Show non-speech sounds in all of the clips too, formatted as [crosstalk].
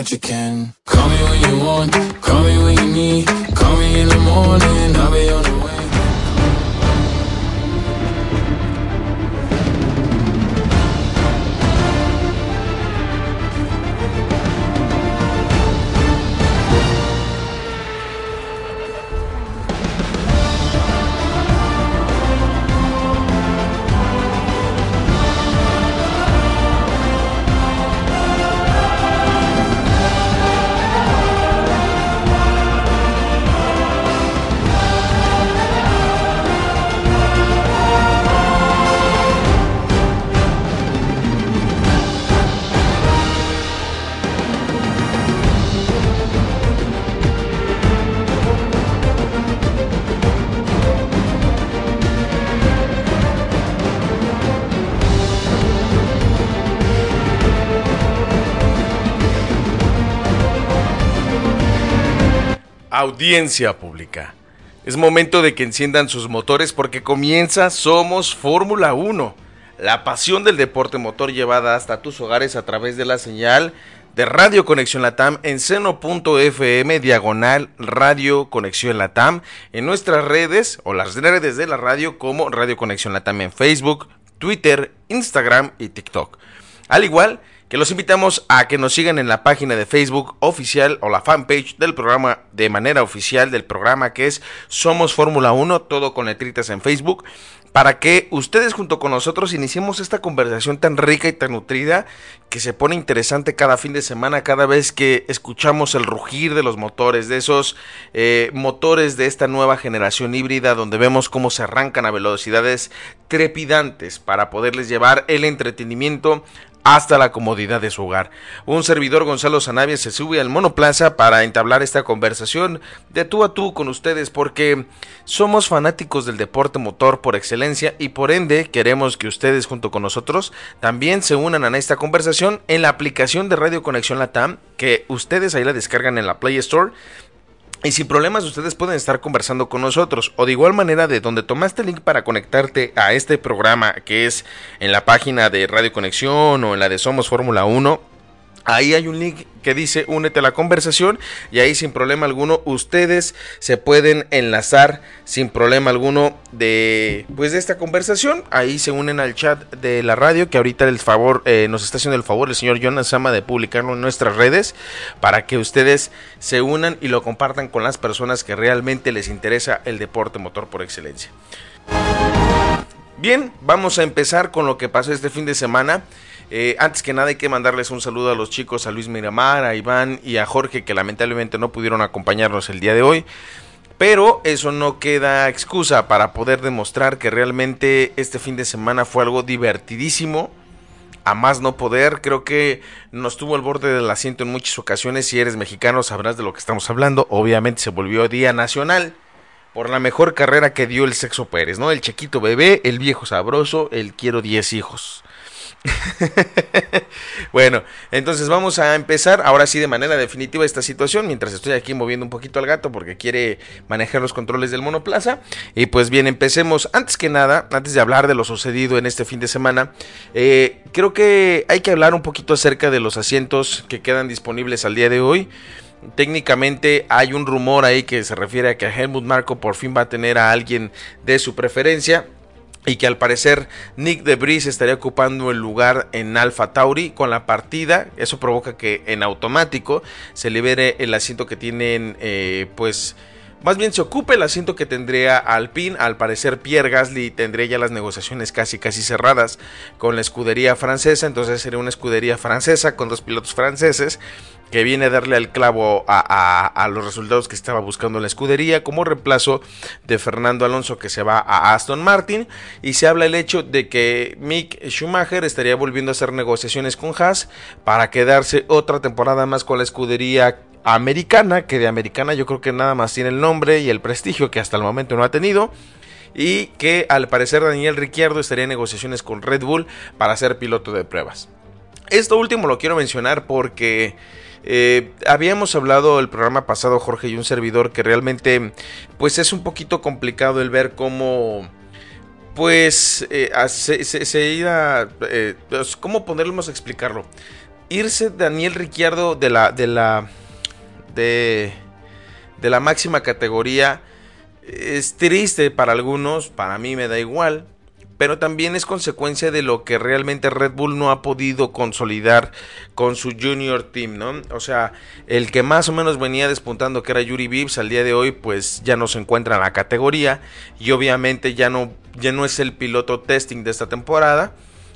that you can. Call me when you want. Audiencia pública. Es momento de que enciendan sus motores porque comienza Somos Fórmula 1, la pasión del deporte motor llevada hasta tus hogares a través de la señal de Radio Conexión Latam en seno.fm diagonal Radio Conexión Latam, en nuestras redes o las redes de la radio como Radio Conexión Latam en Facebook, Twitter, Instagram y TikTok. Al igual que los invitamos a que nos sigan en la página de Facebook oficial o la fanpage del programa de manera oficial del programa que es Somos Fórmula 1, todo con letritas en Facebook para que ustedes junto con nosotros iniciemos esta conversación tan rica y tan nutrida que se pone interesante cada fin de semana, cada vez que escuchamos el rugir de los motores, de esos eh, motores de esta nueva generación híbrida, donde vemos cómo se arrancan a velocidades trepidantes para poderles llevar el entretenimiento hasta la comodidad de su hogar. Un servidor Gonzalo Zanavia se sube al monoplaza para entablar esta conversación de tú a tú con ustedes porque somos fanáticos del deporte motor por excelencia y por ende queremos que ustedes junto con nosotros también se unan a esta conversación en la aplicación de Radio Conexión Latam que ustedes ahí la descargan en la Play Store y sin problemas ustedes pueden estar conversando con nosotros. O de igual manera de donde tomaste el link para conectarte a este programa que es en la página de Radio Conexión o en la de Somos Fórmula 1 Ahí hay un link que dice únete a la conversación y ahí sin problema alguno ustedes se pueden enlazar sin problema alguno de pues de esta conversación. Ahí se unen al chat de la radio que ahorita el favor eh, nos está haciendo el favor el señor Jonas Sama de publicarlo en nuestras redes para que ustedes se unan y lo compartan con las personas que realmente les interesa el deporte motor por excelencia. Bien, vamos a empezar con lo que pasó este fin de semana. Eh, antes que nada hay que mandarles un saludo a los chicos, a Luis Miramar, a Iván y a Jorge que lamentablemente no pudieron acompañarnos el día de hoy. Pero eso no queda excusa para poder demostrar que realmente este fin de semana fue algo divertidísimo. A más no poder, creo que nos tuvo al borde del asiento en muchas ocasiones. Si eres mexicano sabrás de lo que estamos hablando. Obviamente se volvió Día Nacional por la mejor carrera que dio el sexo Pérez, ¿no? El chiquito bebé, el viejo sabroso, el quiero 10 hijos. [laughs] bueno, entonces vamos a empezar ahora sí de manera definitiva esta situación, mientras estoy aquí moviendo un poquito al gato porque quiere manejar los controles del monoplaza. Y pues bien, empecemos. Antes que nada, antes de hablar de lo sucedido en este fin de semana, eh, creo que hay que hablar un poquito acerca de los asientos que quedan disponibles al día de hoy. Técnicamente hay un rumor ahí que se refiere a que Helmut Marco por fin va a tener a alguien de su preferencia y que al parecer Nick de Debris estaría ocupando el lugar en Alpha Tauri con la partida. Eso provoca que en automático se libere el asiento que tienen, eh, pues. Más bien se ocupe el asiento que tendría Alpine. Al parecer Pierre Gasly tendría ya las negociaciones casi casi cerradas con la escudería francesa. Entonces sería una escudería francesa con dos pilotos franceses que viene a darle al clavo a, los resultados que estaba buscando la escudería como reemplazo de Fernando Alonso que se va a Aston Martin y se habla el hecho de que Mick Schumacher estaría volviendo a hacer negociaciones con Haas para quedarse otra temporada más con la escudería americana, que de americana yo creo que nada más tiene el nombre y el prestigio que hasta el momento no ha tenido y que al parecer Daniel Ricciardo estaría en negociaciones con Red Bull para ser piloto de pruebas. Esto último lo quiero mencionar porque eh, habíamos hablado el programa pasado, Jorge y un servidor, que realmente pues es un poquito complicado el ver cómo pues eh, se, se, eh, pues, cómo ponerlo explicarlo. Irse Daniel Ricciardo de la de, de la máxima categoría. Es triste para algunos, para mí me da igual pero también es consecuencia de lo que realmente Red Bull no ha podido consolidar con su junior team, ¿no? O sea, el que más o menos venía despuntando que era Yuri Vips al día de hoy pues ya no se encuentra en la categoría y obviamente ya no, ya no es el piloto testing de esta temporada,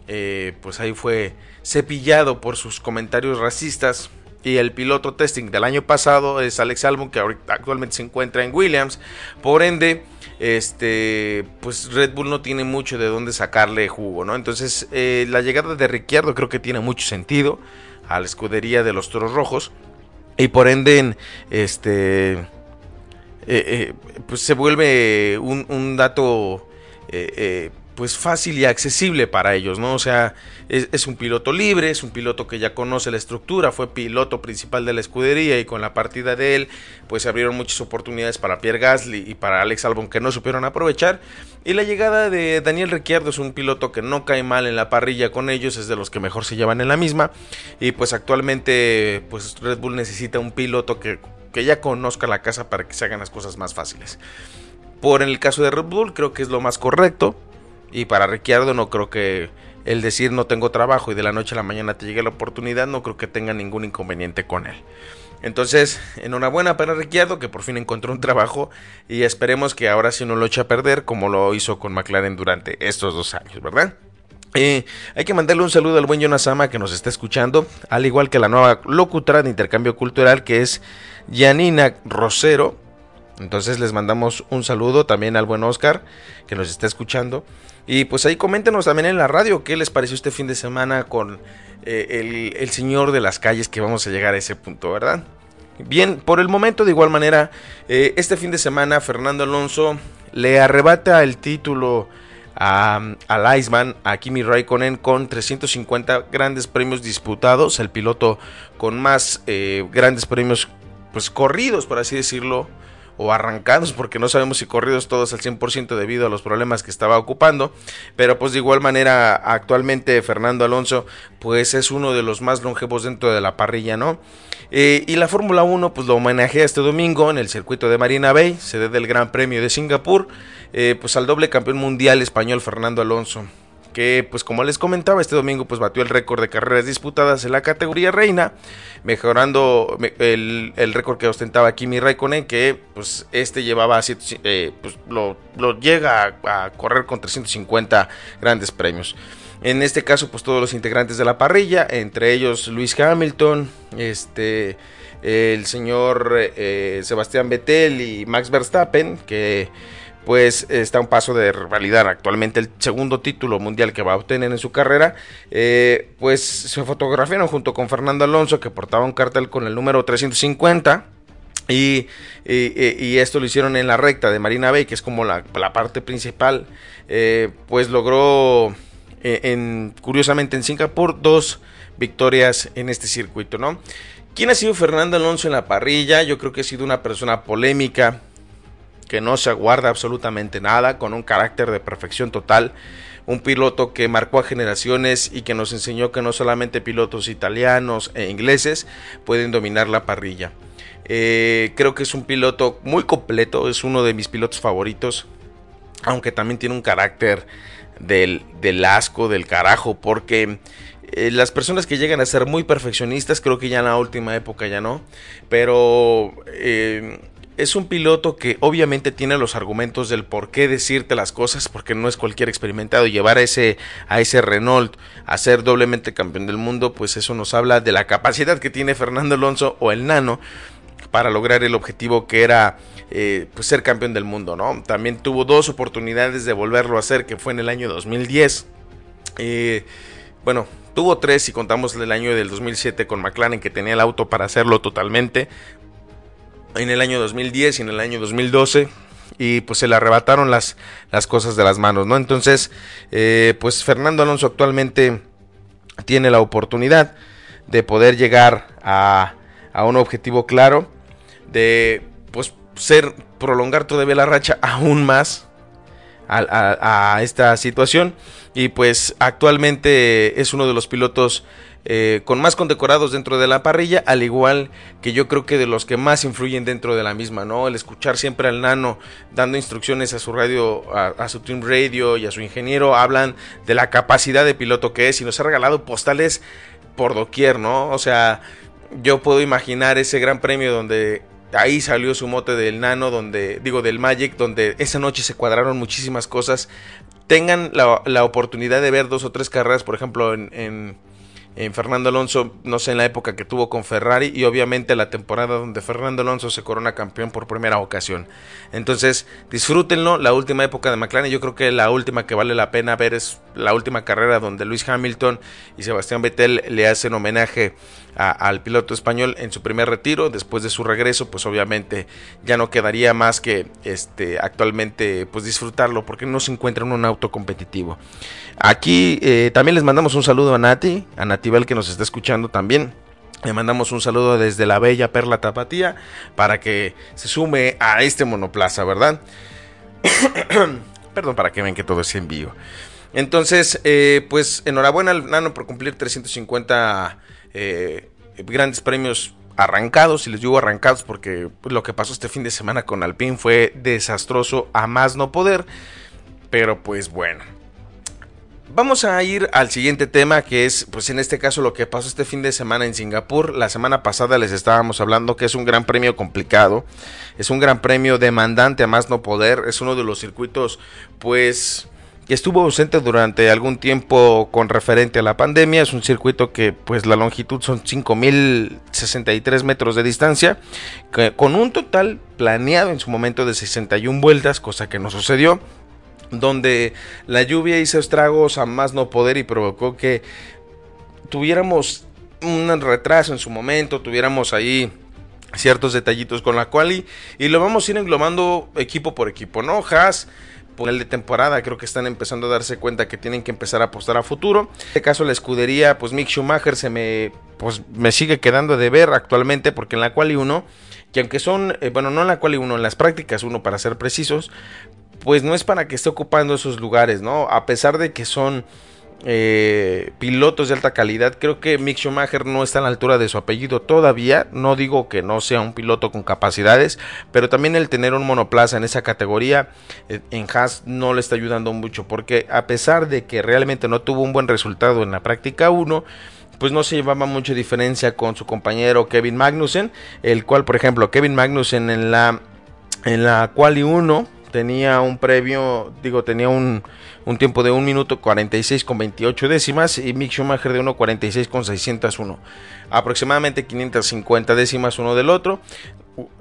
eh, pues ahí fue cepillado por sus comentarios racistas y el piloto testing del año pasado es Alex Albon que actualmente se encuentra en Williams, por ende este, pues Red Bull no tiene mucho de dónde sacarle jugo, ¿no? Entonces, eh, la llegada de Ricciardo creo que tiene mucho sentido a la escudería de los Toros Rojos y por ende, este, eh, eh, pues se vuelve un, dato pues fácil y accesible para ellos, ¿no? O sea, es, un piloto libre, es un piloto que ya conoce la estructura, fue piloto principal de la escudería y con la partida de él, pues se abrieron muchas oportunidades para Pierre Gasly y para Alex Albon que no supieron aprovechar. Y la llegada de Daniel Ricciardo es un piloto que no cae mal en la parrilla con ellos, es de los que mejor se llevan en la misma. Y pues actualmente, pues Red Bull necesita un piloto que, que ya conozca la casa para que se hagan las cosas más fáciles. Por el caso de Red Bull, creo que es lo más correcto y para Ricciardo no creo que el decir no tengo trabajo y de la noche a la mañana te llegue la oportunidad, no creo que tenga ningún inconveniente con él. Entonces, enhorabuena para Ricciardo que por fin encontró un trabajo y esperemos que ahora sí no lo eche a perder como lo hizo con McLaren durante estos dos años, ¿verdad? Eh, hay que mandarle un saludo al buen Jonasama que nos está escuchando, al igual que la nueva locutora de intercambio cultural que es Janina Rosero. Entonces les mandamos un saludo también al buen Oscar que nos está escuchando. Y pues ahí coméntenos también en la radio qué les pareció este fin de semana con eh, el, señor de las calles que vamos a llegar a ese punto, ¿verdad? Bien, por el momento de igual manera, eh, este fin de semana Fernando Alonso le arrebata el título a, al Iceman, a Kimi Raikkonen con 350 grandes premios disputados, el piloto con más eh, grandes premios pues corridos, por así decirlo, o arrancados, porque no sabemos si corridos todos al 100% debido a los problemas que estaba ocupando, pero pues de igual manera actualmente Fernando Alonso pues es uno de los más longevos dentro de la parrilla, ¿no? Eh, y la Fórmula 1 pues lo homenajea este domingo en el circuito de Marina Bay, sede del Gran Premio de Singapur, eh, pues al doble campeón mundial español Fernando Alonso que pues como les comentaba este domingo pues batió el récord de carreras disputadas en la categoría reina, mejorando el, récord que ostentaba Kimi Raikkonen que pues este llevaba eh, pues lo, llega a, correr con 350 grandes premios. En este caso pues todos los integrantes de la parrilla, entre ellos Luis Hamilton, este el señor eh, Sebastián Vettel y Max Verstappen que pues está a un paso de validar actualmente el segundo título mundial que va a obtener en su carrera, eh, pues se fotografiaron junto con Fernando Alonso que portaba un cartel con el número 350. Y, esto lo hicieron en la recta de Marina Bay, que es como la, parte principal. Eh, pues logró, eh, en, curiosamente en Singapur, dos victorias en este circuito, ¿no? ¿Quién ha sido Fernando Alonso en la parrilla? Yo creo que ha sido una persona polémica, que no se aguarda absolutamente nada, con un carácter de perfección total, un piloto que marcó a generaciones y que nos enseñó que no solamente pilotos italianos e ingleses pueden dominar la parrilla. Eh, creo que es un piloto muy completo, es uno de mis pilotos favoritos, aunque también tiene un carácter del, asco, del carajo, porque eh, las personas que llegan a ser muy perfeccionistas, creo que ya en la última época ya no, pero eh, es un piloto que obviamente tiene los argumentos del por qué decirte las cosas, porque no es cualquier experimentado. Llevar a ese, a ese Renault a ser doblemente campeón del mundo, pues eso nos habla de la capacidad que tiene Fernando Alonso o el Nano para lograr el objetivo que era eh, pues ser campeón del mundo, ¿no? También tuvo dos oportunidades de volverlo a hacer, que fue en el año 2010. Eh, bueno, tuvo tres si contamos el año del 2007 con McLaren, que tenía el auto para hacerlo totalmente en el año 2010 y en el año 2012 y pues se le arrebataron las, las cosas de las manos, ¿no? Entonces, eh, pues Fernando Alonso actualmente tiene la oportunidad de poder llegar a, a un objetivo claro, de pues ser, prolongar todavía la racha [laughs] aún más a, a esta situación y pues actualmente es uno de los pilotos eh, con más condecorados dentro de la parrilla, al igual que yo creo que de los que más influyen dentro de la misma, ¿no? El escuchar siempre al nano dando instrucciones a su radio, a, su team radio y a su ingeniero, hablan de la capacidad de piloto que es y nos ha regalado postales por doquier, ¿no? O sea, yo puedo imaginar ese gran premio donde ahí salió su mote del nano, donde, digo, del Magic, donde esa noche se cuadraron muchísimas cosas. Tengan la, oportunidad de ver dos o tres carreras, por ejemplo, en Fernando Alonso, no sé, en la época que tuvo con Ferrari y obviamente la temporada donde Fernando Alonso se corona campeón por primera ocasión. Entonces, disfrútenlo, la última época de McLaren, yo creo que la última que vale la pena ver es la última carrera donde Luis Hamilton y Sebastián Vettel le hacen homenaje al piloto español en su primer retiro. Después de su regreso, pues obviamente ya no quedaría más que este, actualmente pues disfrutarlo porque no se encuentra en un auto competitivo. Aquí eh, también les mandamos un saludo a Nati, a Natibel que nos está escuchando también. Le mandamos un saludo desde la bella Perla Tapatía para que se sume a este monoplaza, ¿verdad? [coughs] Perdón, para que vean que todo es en vivo. Entonces, eh, pues enhorabuena al Nano por cumplir 350 eh, grandes premios arrancados, y les digo arrancados porque lo que pasó este fin de semana con Alpine fue desastroso a más no poder. Pero pues bueno, Vamos a ir al siguiente tema que es, pues en este caso lo que pasó este fin de semana en Singapur. La semana pasada les estábamos hablando que es un gran premio complicado, es un gran premio demandante a más no poder, es uno de los circuitos pues que estuvo ausente durante algún tiempo con referente a la pandemia. Es un circuito que pues la longitud son 5.063 metros de distancia, con un total planeado en su momento de 61 vueltas, cosa que no sucedió donde la lluvia hizo estragos a más no poder y provocó que tuviéramos un retraso en su momento, tuviéramos ahí ciertos detallitos con la quali y lo vamos a ir englobando equipo por equipo, ¿no? Haas el de temporada creo que están empezando a darse cuenta que tienen que empezar a apostar a futuro. En este caso la escudería, pues Mick Schumacher se me pues me sigue quedando de ver actualmente porque en la quali 1 que aunque son, eh, bueno, no en la quali 1, en las prácticas 1 para ser precisos, pues no es para que esté ocupando esos lugares, ¿no? A pesar de que son eh, pilotos de alta calidad, creo que Mick Schumacher no está a la altura de su apellido todavía. No digo que no sea un piloto con capacidades, pero también el tener un monoplaza en esa categoría eh, en Haas no le está ayudando mucho, porque a pesar de que realmente no tuvo un buen resultado en la práctica 1, pues no se llevaba mucha diferencia con su compañero Kevin Magnussen, el cual, por ejemplo, Kevin Magnussen en la en la quali 1 tenía un previo, digo, tenía un, un tiempo de 1 minuto 46 con 28 décimas y Mick Schumacher de 1.46 con 601. Aproximadamente 550 décimas uno del otro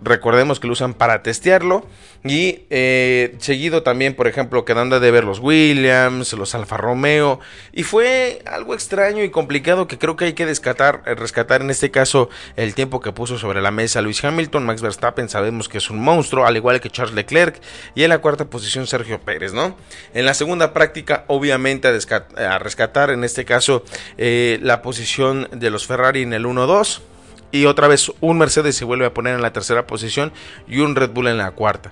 recordemos que lo usan para testearlo y eh, seguido también por ejemplo quedando de ver los Williams los Alfa Romeo y fue algo extraño y complicado que creo que hay que rescatar, eh, rescatar en este caso el tiempo que puso sobre la mesa Luis Hamilton Max Verstappen sabemos que es un monstruo al igual que Charles Leclerc y en la cuarta posición Sergio Pérez no en la segunda práctica obviamente a, rescatar en este caso eh, la posición de los Ferrari en el 1-2 y otra vez un Mercedes se vuelve a poner en la tercera posición y un Red Bull en la cuarta.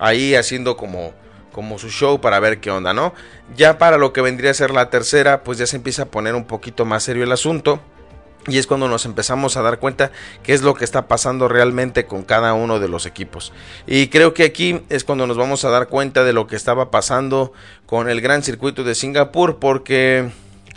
Ahí haciendo como, como su show para ver qué onda, ¿no? Ya para lo que vendría a ser la tercera, pues ya se empieza a poner un poquito más serio el asunto. Y es cuando nos empezamos a dar cuenta qué es lo que está pasando realmente con cada uno de los equipos. Y creo que aquí es cuando nos vamos a dar cuenta de lo que estaba pasando con el gran circuito de Singapur. Porque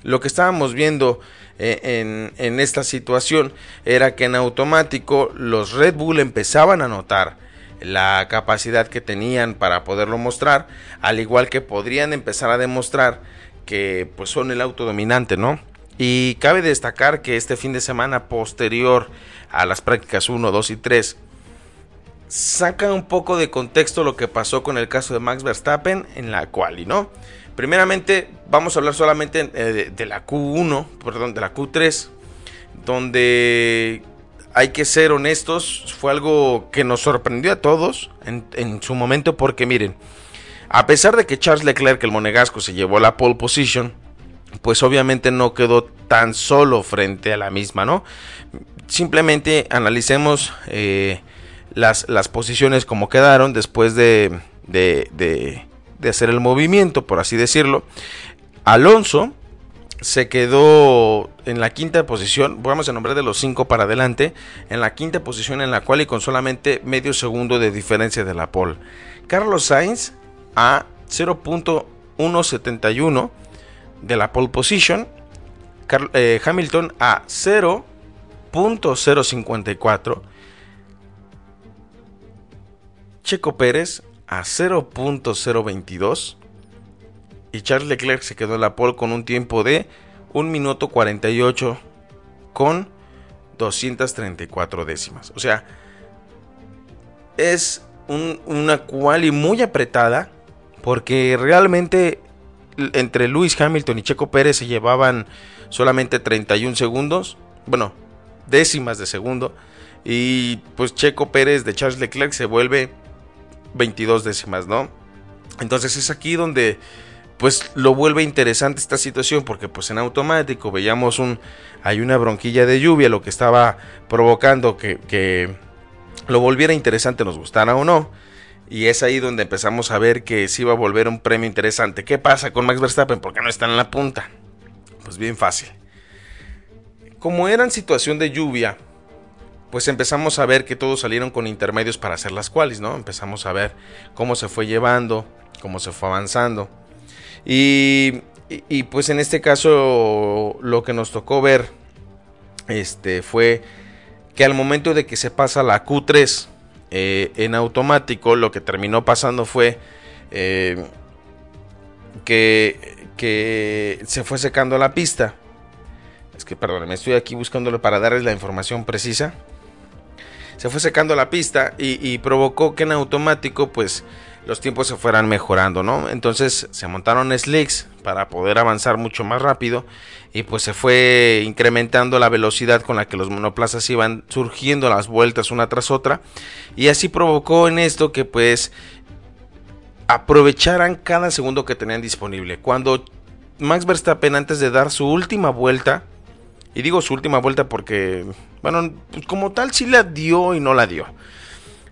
lo que estábamos viendo eh, en, esta situación era que en automático los Red Bull empezaban a notar la capacidad que tenían para poderlo mostrar, al igual que podrían empezar a demostrar que pues son el auto dominante, ¿no? Y cabe destacar que este fin de semana posterior a las prácticas 1, 2 y 3 saca un poco de contexto lo que pasó con el caso de Max Verstappen en la quali, ¿no? Primeramente, vamos a hablar solamente eh, de, la Q1, perdón, de la Q3, donde hay que ser honestos, fue algo que nos sorprendió a todos en, su momento porque miren, a pesar de que Charles Leclerc, el monegasco, se llevó la pole position, pues obviamente no quedó tan solo frente a la misma, ¿no? Simplemente analicemos eh, las, las, posiciones como quedaron después de, de, de hacer el movimiento, por así decirlo. Alonso se quedó en la quinta posición, vamos a nombrar de los cinco para adelante, en la quinta posición en la cual y con solamente medio segundo de diferencia de la pole. Carlos Sainz a 0.171 de la pole position, eh, Hamilton a 0.054, Checo Pérez a 0.022 y Charles Leclerc se quedó en la pole con un tiempo de 1 minuto 48 con 234 décimas. O sea, es una quali muy apretada porque realmente entre Lewis Hamilton y Checo Pérez se llevaban solamente 31 segundos, bueno, décimas de segundo, y pues Checo Pérez de Charles Leclerc se vuelve 22 décimas, ¿no? Entonces es aquí donde pues lo vuelve interesante esta situación porque pues en automático veíamos un hay una bronquilla de lluvia lo que estaba provocando que, que lo volviera interesante nos gustara o no y es ahí donde empezamos a ver que se iba a volver un premio interesante. ¿Qué pasa con Max Verstappen? ¿Por qué no está en la punta? Pues bien fácil. Como era situación de lluvia, pues empezamos a ver que todos salieron con intermedios para hacer las cuales, ¿no? Empezamos a ver cómo se fue llevando, cómo se fue avanzando. Y, y, pues en este caso lo que nos tocó ver este, fue que al momento de que se pasa la Q3 eh, en automático, lo que terminó pasando fue eh, que, se fue secando la pista. Es que, me estoy aquí buscándolo para darles la información precisa se fue secando la pista y, provocó que en automático pues los tiempos se fueran mejorando, ¿no? Entonces se montaron slicks para poder avanzar mucho más rápido y pues se fue incrementando la velocidad con la que los monoplazas iban surgiendo las vueltas una tras otra y así provocó en esto que pues aprovecharan cada segundo que tenían disponible. Cuando Max Verstappen antes de dar su última vuelta y digo su última vuelta porque, bueno, como tal sí la dio y no la dio.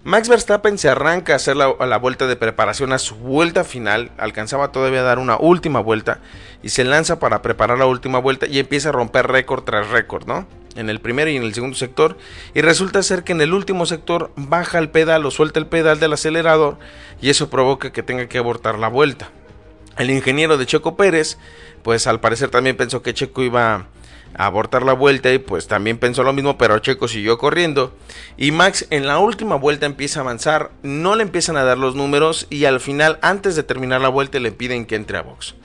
Max Verstappen se arranca a hacer la, la, vuelta de preparación a su vuelta final, alcanzaba todavía a dar una última vuelta y se lanza para preparar la última vuelta y empieza a romper récord tras récord, ¿no? En el primero y en el segundo sector y resulta ser que en el último sector baja el pedal o suelta el pedal del acelerador y eso provoca que tenga que abortar la vuelta. El ingeniero de Checo Pérez, pues al parecer también pensó que Checo iba abortar la vuelta y pues también pensó lo mismo, pero Checo siguió corriendo y Max en la última vuelta empieza a avanzar, no le empiezan a dar los números y al final antes de terminar la vuelta le piden que entre a box.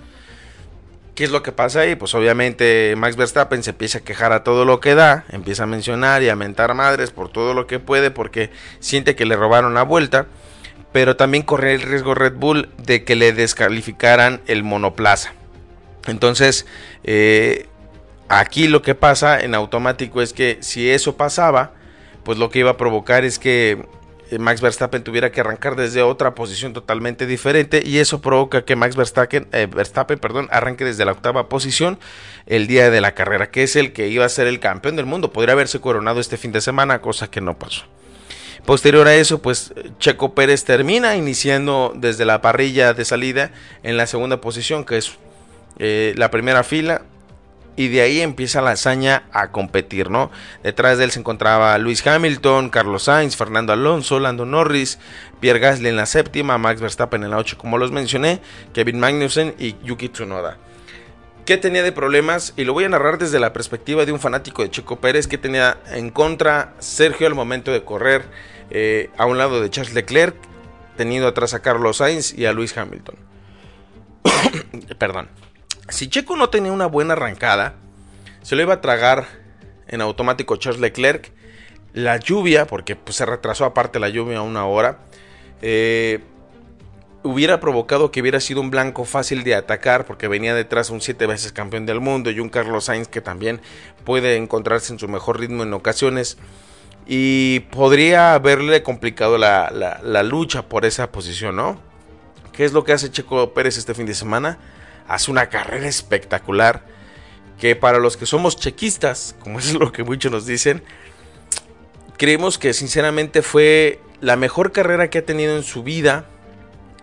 ¿Qué es lo que pasa ahí? Pues obviamente Max Verstappen se empieza a quejar a todo lo que da, empieza a mencionar y a mentar madres por todo lo que puede porque siente que le robaron la vuelta, pero también corre el riesgo Red Bull de que le descalificaran el monoplaza. Entonces, eh, Aquí lo que pasa en automático es que si eso pasaba, pues lo que iba a provocar es que eh, Max Verstappen tuviera que arrancar desde otra posición totalmente diferente y eso provoca que Max Verstappen, eh, Verstappen perdón, arranque desde la octava posición el día de la carrera, que es el que iba a ser el campeón del mundo. Podría haberse coronado este fin de semana, cosa que no pasó. Posterior a eso, pues Checo Pérez termina iniciando desde la parrilla de salida en la segunda posición, que es eh, la primera fila, y de ahí empieza la hazaña a competir, ¿no? Detrás de él se encontraba Luis Hamilton, Carlos Sainz, Fernando Alonso, Lando Norris, Pierre Gasly en la séptima, Max Verstappen en la ocho, como los mencioné, Kevin Magnussen y Yuki Tsunoda. ¿Qué tenía de problemas? Y lo voy a narrar desde la perspectiva de un fanático de Checo Pérez que tenía en contra Sergio al momento de correr eh, a un lado de Charles Leclerc, teniendo atrás a Carlos Sainz y a Luis Hamilton. [coughs] Perdón. Si Checo no tenía una buena arrancada, se lo iba a tragar en automático Charles Leclerc. La lluvia, porque pues, se retrasó aparte la lluvia a una hora, eh, hubiera provocado que hubiera sido un blanco fácil de atacar porque venía detrás un siete veces campeón del mundo y un Carlos Sainz que también puede encontrarse en su mejor ritmo en ocasiones y podría haberle complicado la, la lucha por esa posición, ¿no? ¿Qué es lo que hace Checo Pérez este fin de semana? Hace una carrera espectacular que para los que somos chequistas, como es lo que muchos nos dicen, creemos que sinceramente fue la mejor carrera que ha tenido en su vida.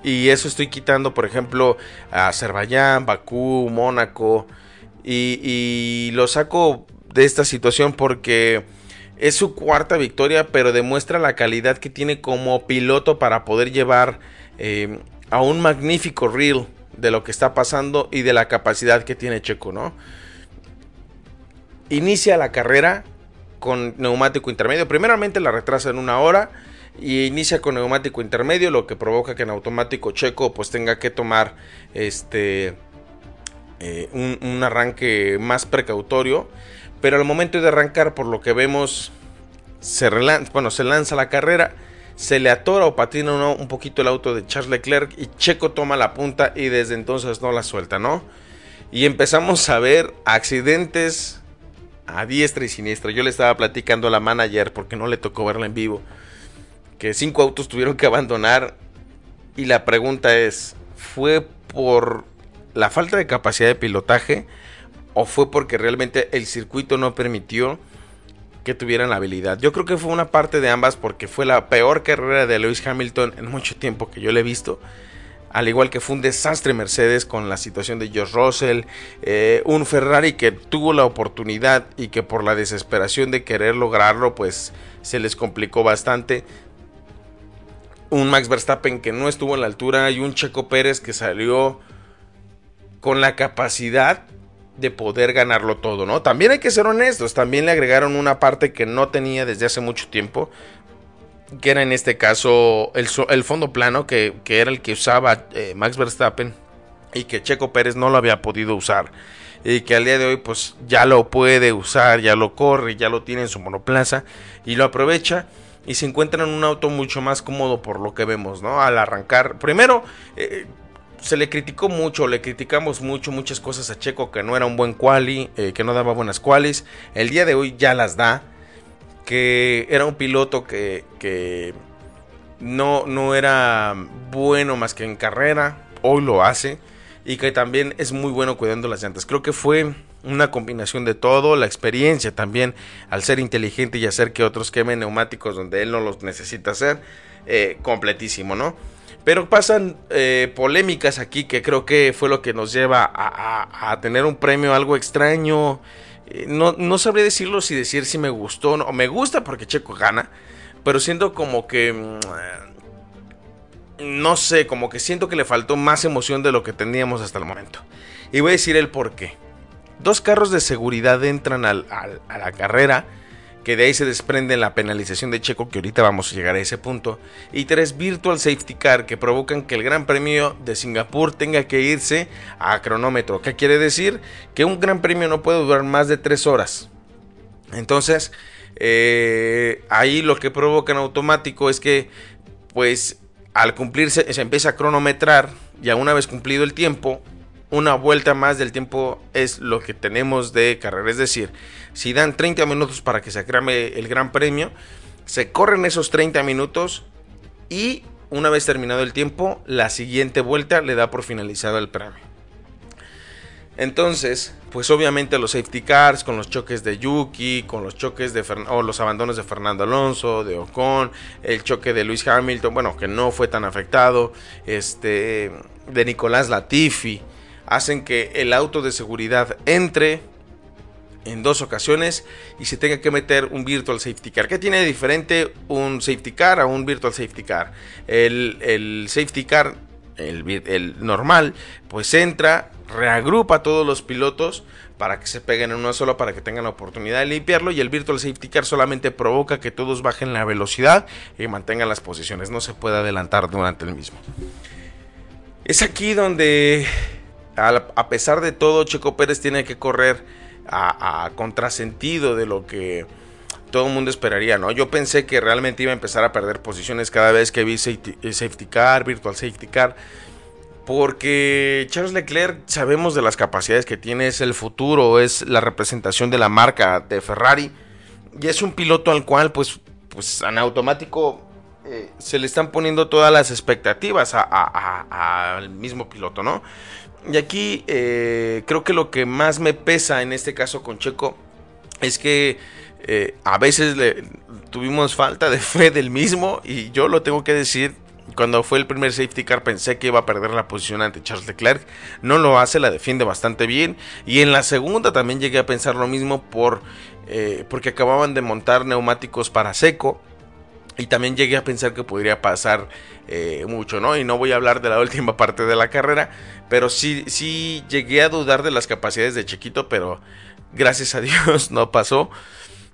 Y eso estoy quitando, por ejemplo, a Azerbaiyán, Bakú, Mónaco. Y, lo saco de esta situación porque es su cuarta victoria, pero demuestra la calidad que tiene como piloto para poder llevar eh, a un magnífico reel de lo que está pasando y de la capacidad que tiene Checo, ¿no? Inicia la carrera con neumático intermedio. Primeramente la retrasa en una hora y inicia con neumático intermedio, lo que provoca que en automático Checo pues tenga que tomar este eh, un, arranque más precautorio. Pero al momento de arrancar, por lo que vemos, se, bueno, se lanza la carrera se le atora o patina un poquito el auto de Charles Leclerc y Checo toma la punta y desde entonces no la suelta, ¿no? Y empezamos a ver accidentes a diestra y siniestra. Yo le estaba platicando a la manager porque no le tocó verla en vivo. Que cinco autos tuvieron que abandonar. Y la pregunta es, ¿fue por la falta de capacidad de pilotaje? ¿O fue porque realmente el circuito no permitió que tuvieran la habilidad? Yo creo que fue una parte de ambas porque fue la peor carrera de Lewis Hamilton en mucho tiempo que yo le he visto al igual que fue un desastre Mercedes con la situación de George Russell, eh, un Ferrari que tuvo la oportunidad y que por la desesperación de querer lograrlo pues se les complicó bastante. Un Max Verstappen que no estuvo a la altura y un Checo Pérez que salió con la capacidad de poder ganarlo todo, ¿no? También hay que ser honestos, también le agregaron una parte que no tenía desde hace mucho tiempo, que era en este caso el, fondo plano, que, era el que usaba eh, Max Verstappen y que Checo Pérez no lo había podido usar. Y que al día de hoy pues ya lo puede usar, ya lo corre, ya lo tiene en su monoplaza y lo aprovecha y se encuentra en un auto mucho más cómodo por lo que vemos, ¿no? Al arrancar, primero eh, se le criticó mucho, le criticamos mucho, muchas cosas a Checo que no era un buen quali, eh, que no daba buenas qualis. El día de hoy ya las da que era un piloto que, no, no era bueno más que en carrera, hoy lo hace, y que también es muy bueno cuidando las llantas. Creo que fue una combinación de todo, la experiencia también al ser inteligente y hacer que otros quemen neumáticos donde él no los necesita hacer, eh, completísimo, ¿no? Pero pasan eh, polémicas aquí que creo que fue lo que nos lleva a, tener un premio algo extraño eh, no, no sabría decirlo si decir si me gustó o no. Me gusta porque Checo gana. Pero siento como que. Mm, no sé, como que siento que le faltó más emoción de lo que teníamos hasta el momento. Y voy a decir el por qué. Dos carros de seguridad entran a la carrera que de ahí se desprende la penalización de Checo, que ahorita vamos a llegar a ese punto, y tres Virtual Safety Car que provocan que el Gran Premio de Singapur tenga que irse a cronómetro. ¿Qué quiere decir? Que un Gran Premio no puede durar más de tres horas. Entonces, eh, ahí lo que provoca en automático es que, pues, al cumplirse, se empieza a cronometrar, ya una vez cumplido el tiempo, una vuelta más del tiempo es lo que tenemos de carrera. Es decir, si dan 30 minutos para que se acrame el gran premio, se corren esos 30 minutos y una vez terminado el tiempo, la siguiente vuelta le da por finalizado el premio. Entonces, pues obviamente los safety cars, con los choques de Yuki, con los choques de o los abandonos de Fernando Alonso, de Ocon, el choque de Luis Hamilton, bueno, que no fue tan afectado, este, de Nicolás Latifi, hacen que el auto de seguridad entre en dos ocasiones y se tenga que meter un virtual safety car. ¿Qué tiene de diferente un safety car a un virtual safety car? El, safety car, el, normal, pues entra, reagrupa a todos los pilotos para que se peguen en uno solo, para que tengan la oportunidad de limpiarlo y el virtual safety car solamente provoca que todos bajen la velocidad y mantengan las posiciones, no se puede adelantar durante el mismo. Es aquí donde a pesar de todo, Checo Pérez tiene que correr a, contrasentido de lo que todo el mundo esperaría, ¿no? Yo pensé que realmente iba a empezar a perder posiciones cada vez que vi safety, car, virtual safety car, porque Charles Leclerc sabemos de las capacidades que tiene, es el futuro, es la representación de la marca de Ferrari y es un piloto al cual pues, pues en automático se le están poniendo todas las expectativas al mismo piloto, ¿no? Y aquí eh, creo que lo que más me pesa en este caso con Checo es que eh, a veces tuvimos falta de fe del mismo y yo lo tengo que decir. Cuando fue el primer safety car pensé que iba a perder la posición ante Charles Leclerc. No lo hace, la defiende bastante bien. Y en la segunda también llegué a pensar lo mismo por, eh, porque acababan de montar neumáticos para seco. Y también llegué a pensar que podría pasar mucho, ¿no? Y no voy a hablar de la [laughs] última parte de la carrera, pero sí, sí llegué a dudar de las capacidades de Chequito, pero gracias a [laughs] Dios no pasó.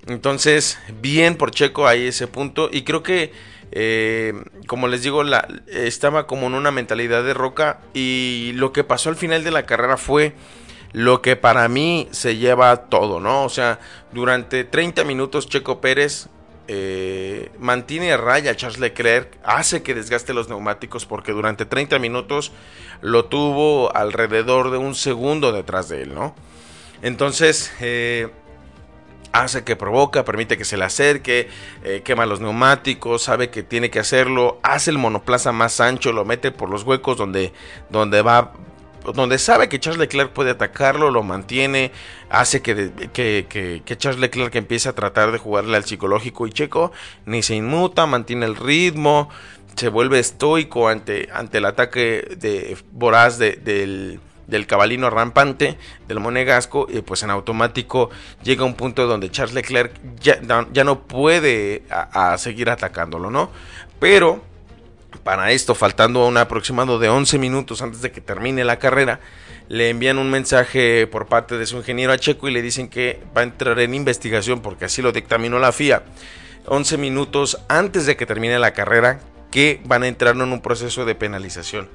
Entonces, bien por Checo ahí ese punto. Y creo que, eh, como les digo, la, estaba como en una mentalidad de roca. Y lo que pasó al final de la carrera fue lo que para mí se lleva todo, ¿no? O sea, durante 30 minutos Checo Pérez eh, mantiene a raya Charles Leclerc, hace que desgaste los neumáticos porque durante 30 minutos lo tuvo alrededor de un segundo detrás de él, ¿no? Entonces, eh, hace que provoca, permite que se le acerque, eh, quema los neumáticos, sabe que tiene que hacerlo, hace el monoplaza más ancho, lo mete por los huecos donde, donde va donde sabe que Charles Leclerc puede atacarlo, lo mantiene, hace que, Charles Leclerc empiece a tratar de jugarle al psicológico y Checo ni se inmuta, mantiene el ritmo, se vuelve estoico ante, ante el ataque de voraz del, del cabalino rampante del monegasco y pues en automático llega un punto donde Charles Leclerc ya, ya no puede seguir atacándolo, ¿no? Pero para esto, faltando un aproximado de 11 minutos antes de que termine la carrera, le envían un mensaje por parte de su ingeniero a Checo y le dicen que va a entrar en investigación porque así lo dictaminó la FIA. 11 minutos antes de que termine la carrera, que van a entrar en un proceso de penalización.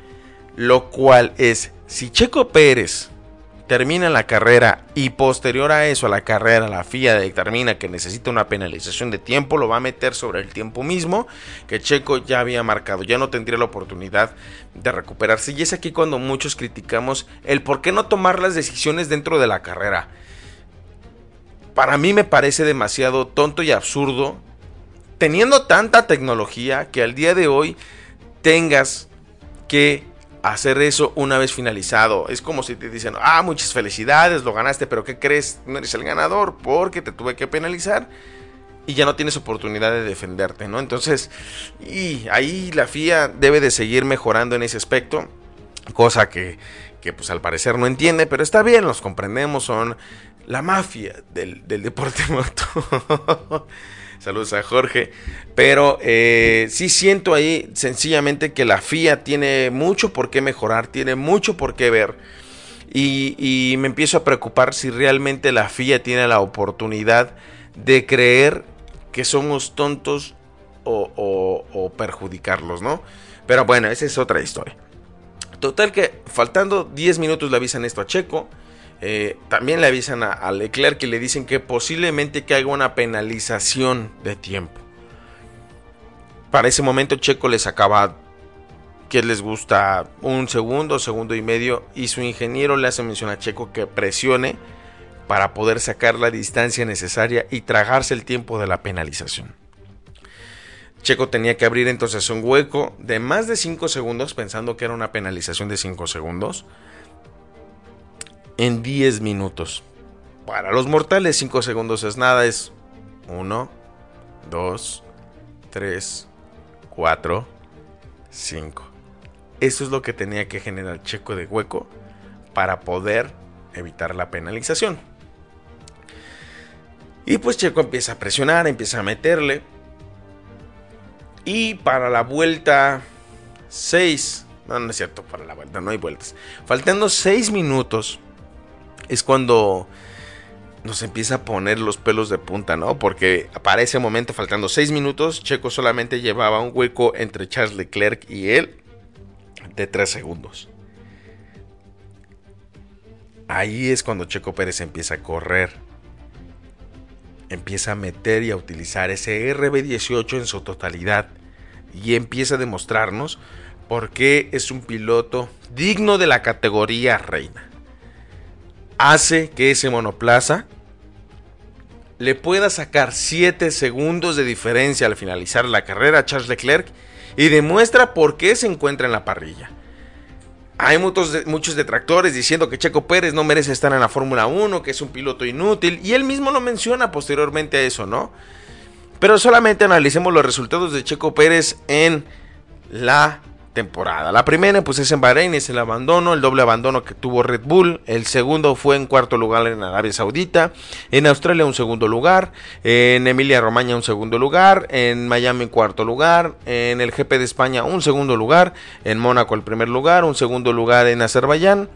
Lo cual es, si Checo Pérez termina la carrera y posterior a eso a la carrera la FIA determina que necesita una penalización de tiempo, lo va a meter sobre el tiempo mismo que Checo ya había marcado, ya no tendría la oportunidad de recuperarse y es aquí cuando muchos criticamos el por qué no tomar las decisiones dentro de la carrera. Para mí me parece demasiado tonto y absurdo teniendo tanta tecnología que al día de hoy tengas que hacer eso una vez finalizado. Es como si te dicen, ah, muchas felicidades, lo ganaste, pero ¿qué crees? No eres el ganador porque te tuve que penalizar y ya no tienes oportunidad de defenderte, ¿no? Entonces, y ahí la FIA debe de seguir mejorando en ese aspecto, cosa que, que pues al parecer no entiende, pero está bien, los comprendemos, son la mafia del, del deporte [laughs] moto. Saludos a Jorge. Pero eh, sí siento ahí sencillamente que la FIA tiene mucho por qué mejorar, tiene mucho por qué ver. Y, me empiezo a preocupar si realmente la FIA tiene la oportunidad de creer que somos tontos o, o perjudicarlos, ¿no? Pero bueno, esa es otra historia. Total que faltando 10 minutos le avisan esto a Checo. Eh, también le avisan a, Leclerc y le dicen que posiblemente que haga una penalización de tiempo. Para ese momento Checo les acaba que les gusta un segundo, segundo y medio y su ingeniero le hace mención a Checo que presione para poder sacar la distancia necesaria y tragarse el tiempo de la penalización. Checo tenía que abrir entonces un hueco de más de 5 segundos pensando que era una penalización de 5 segundos en 10 minutos. Para los mortales 5 segundos es nada, es 1, 2, 3, 4, 5. Eso es lo que tenía que generar Checo de hueco para poder evitar la penalización. Y pues Checo empieza a presionar, empieza a meterle. Y para la vuelta 6, no, no es cierto, para la vuelta no hay vueltas. Faltando 6 minutos es cuando nos empieza a poner los pelos de punta, ¿no? Porque para ese momento, faltando 6 minutos, Checo solamente llevaba un hueco entre Charles Leclerc y él de 3 segundos. Ahí es cuando Checo Pérez empieza a correr. Empieza a meter y a utilizar ese RB18 en su totalidad. Y empieza a demostrarnos por qué es un piloto digno de la categoría reina hace que ese monoplaza le pueda sacar 7 segundos de diferencia al finalizar la carrera a Charles Leclerc y demuestra por qué se encuentra en la parrilla. Hay muchos, muchos detractores diciendo que Checo Pérez no merece estar en la Fórmula 1, que es un piloto inútil, y él mismo lo menciona posteriormente a eso, ¿no? Pero solamente analicemos los resultados de Checo Pérez en la temporada. La primera pues es en Bahrein, es el abandono, el doble abandono que tuvo Red Bull. El segundo fue en cuarto lugar en Arabia Saudita. En Australia un segundo lugar. En Emilia Romagna un segundo lugar. En Miami cuarto lugar. En el GP de España un segundo lugar. En Mónaco el primer lugar. Un segundo lugar en Azerbaiyán.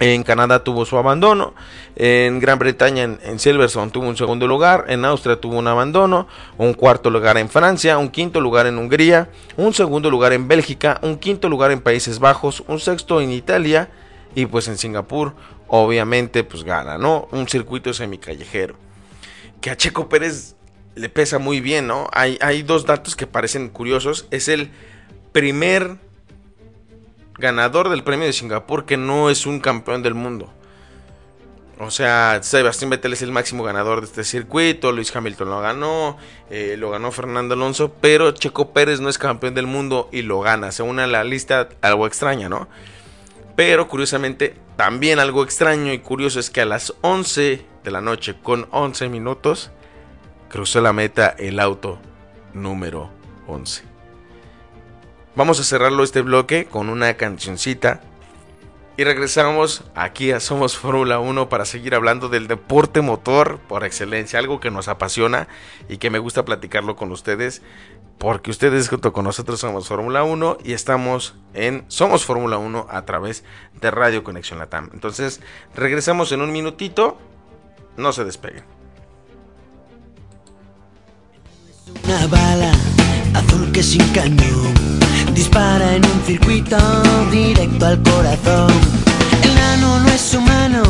En Canadá tuvo su abandono. En Gran Bretaña, en, Silverstone, tuvo un segundo lugar. En Austria tuvo un abandono. Un cuarto lugar en Francia. Un quinto lugar en Hungría. Un segundo lugar en Bélgica. Un quinto lugar en Países Bajos. Un sexto en Italia. Y pues en Singapur, obviamente, pues gana, ¿no? Un circuito semicallejero. Que a Checo Pérez le pesa muy bien, ¿no? Hay, hay dos datos que parecen curiosos. Es el primer ganador del premio de Singapur que no es un campeón del mundo. O sea, Sebastián Vettel es el máximo ganador de este circuito, Luis Hamilton lo ganó, eh, lo ganó Fernando Alonso, pero Checo Pérez no es campeón del mundo y lo gana. Se une a la lista algo extraña, ¿no? Pero curiosamente, también algo extraño y curioso es que a las 11 de la noche, con 11 minutos, cruzó la meta el auto número 11. Vamos a cerrarlo este bloque con una cancioncita y regresamos aquí a Somos Fórmula 1 para seguir hablando del deporte motor por excelencia, algo que nos apasiona y que me gusta platicarlo con ustedes, porque ustedes junto con nosotros somos Fórmula 1 y estamos en Somos Fórmula 1 a través de Radio Conexión Latam. Entonces, regresamos en un minutito, no se despeguen. Azul que sin cañón Dispara en un circuito directo al corazón. El nano no es humano,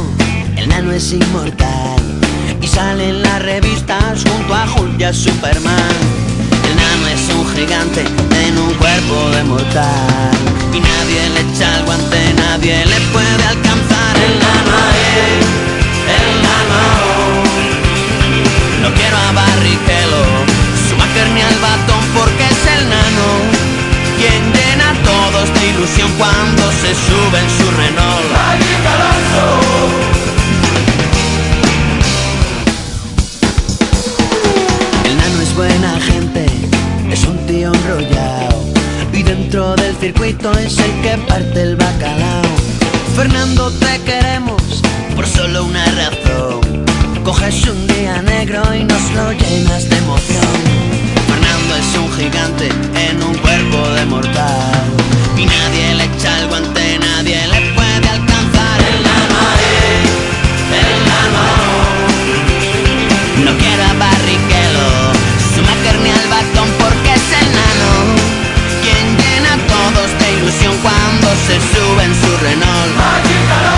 el nano es inmortal. Y sale las revistas junto a Hulk y a Superman. El nano es un gigante en un cuerpo de mortal. Y nadie le echa el guante, nadie le puede alcanzar. El nano es, el nano. No quiero a Barrichello, Schumacher ni al batón porque es el nano quien llena a todos de ilusión cuando se sube en su Renault. El nano es buena gente, es un tío enrollado. Y dentro del circuito es el que parte el bacalao. Fernando, te queremos por solo una razón. Coges un día negro y nos lo llenas de emoción es un gigante en un cuerpo de mortal. Y nadie le echa el guante, nadie le puede alcanzar el nano el nano. No quiero a Barrichello, ni al batón porque es el nano. Quien llena a todos de ilusión cuando se sube en su Renault.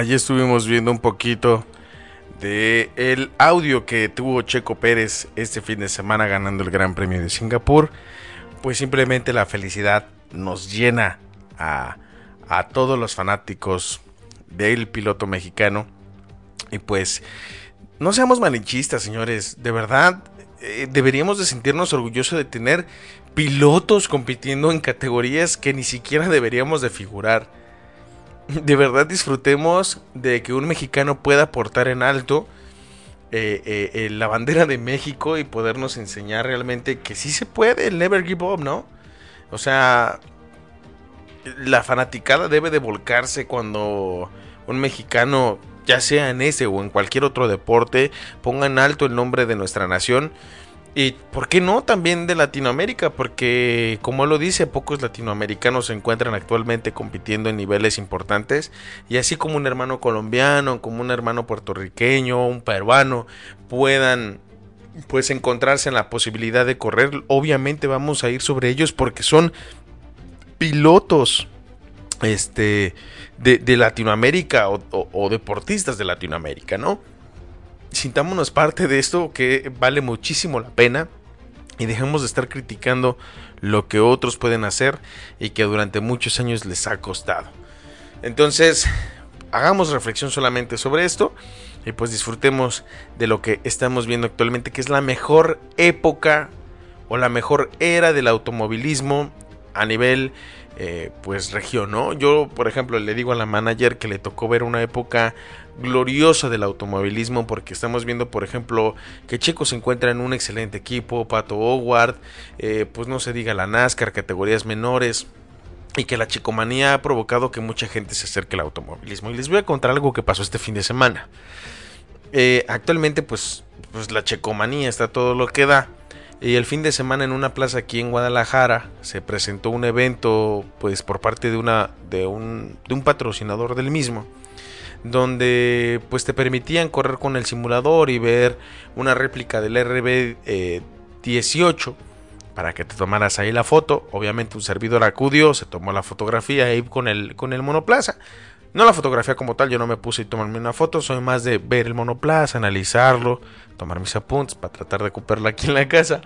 Allí estuvimos viendo un poquito de el audio que tuvo Checo Pérez este fin de semana ganando el Gran Premio de Singapur. Pues simplemente la felicidad nos llena a, a todos los fanáticos del piloto mexicano. Y pues no seamos malinchistas, señores. De verdad, eh, deberíamos de sentirnos orgullosos de tener pilotos compitiendo en categorías que ni siquiera deberíamos de figurar [laughs] de verdad disfrutemos de que un mexicano pueda portar en alto eh, eh, eh, la bandera de México y podernos enseñar realmente que sí se puede el never give up, ¿no? O sea, la fanaticada debe de volcarse cuando un mexicano, ya sea en ese o en cualquier otro deporte, ponga en alto el nombre de nuestra nación. Y por qué no también de Latinoamérica, porque como lo dice, pocos latinoamericanos se encuentran actualmente compitiendo en niveles importantes y así como un hermano colombiano, como un hermano puertorriqueño, un peruano puedan pues encontrarse en la posibilidad de correr, obviamente vamos a ir sobre ellos porque son pilotos este de, Latinoamérica o deportistas de Latinoamérica, ¿no? Sintámonos parte de esto que vale muchísimo la pena y dejemos de estar criticando lo que otros pueden hacer y que durante muchos años les ha costado. Entonces, hagamos reflexión solamente sobre esto y pues disfrutemos de lo que estamos viendo actualmente, que es la mejor época o la mejor era del automovilismo a nivel eh, pues región. Yo, por ejemplo, le digo a la manager que le tocó ver una época gloriosa del automovilismo porque estamos viendo, por ejemplo, que Checo se encuentra en un excelente equipo, Pato Howard, eh, pues no se diga la NASCAR, categorías menores. Y que la checomanía ha provocado que mucha gente se acerque al automovilismo. Y les voy a contar algo que pasó este fin de semana. Eh, actualmente, pues, pues la checomanía está todo lo que da. Y el fin de semana en una plaza aquí en Guadalajara se presentó un evento pues por parte de una de un, de un patrocinador del mismo donde pues te permitían correr con el simulador y ver una réplica del RB eh, 18 para que te tomaras ahí la foto. Obviamente un servidor acudió, se tomó la fotografía ahí con el, con el monoplaza. No la fotografía como tal, yo no me puse y tomarme una foto, soy más de ver el monoplaza, analizarlo, tomar mis apuntes para tratar de ocuparla aquí en la casa.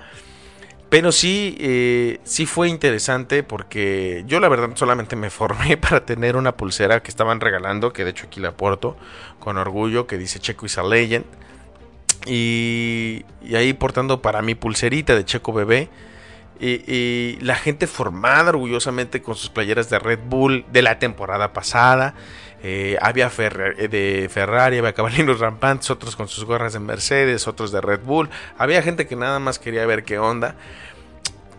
Pero sí, eh, sí fue interesante porque yo la verdad solamente me formé [laughs] para tener una pulsera que estaban regalando, que de hecho aquí la aporto con orgullo, que dice Checo is a legend. Y, y ahí portando para mi pulserita de Checo bebé. Y, y, la gente formada orgullosamente con sus playeras de Red Bull de la temporada pasada. Eh, había Ferrari, de Ferrari, había caballeros rampantes, otros con sus gorras de Mercedes, otros de Red Bull. Había gente que nada más quería ver qué onda.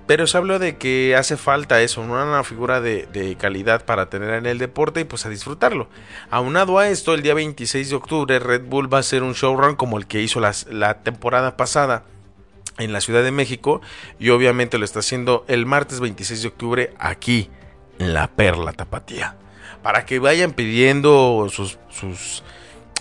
Pero se habló de que hace falta eso, una figura de, calidad para tener en el deporte y pues a disfrutarlo. Aunado a esto, el día 26 de octubre Red Bull va a hacer un showrun como el que hizo la temporada pasada en la Ciudad de México y obviamente lo está haciendo el martes 26 de octubre aquí en la Perla Tapatía. Para que vayan pidiendo sus, sus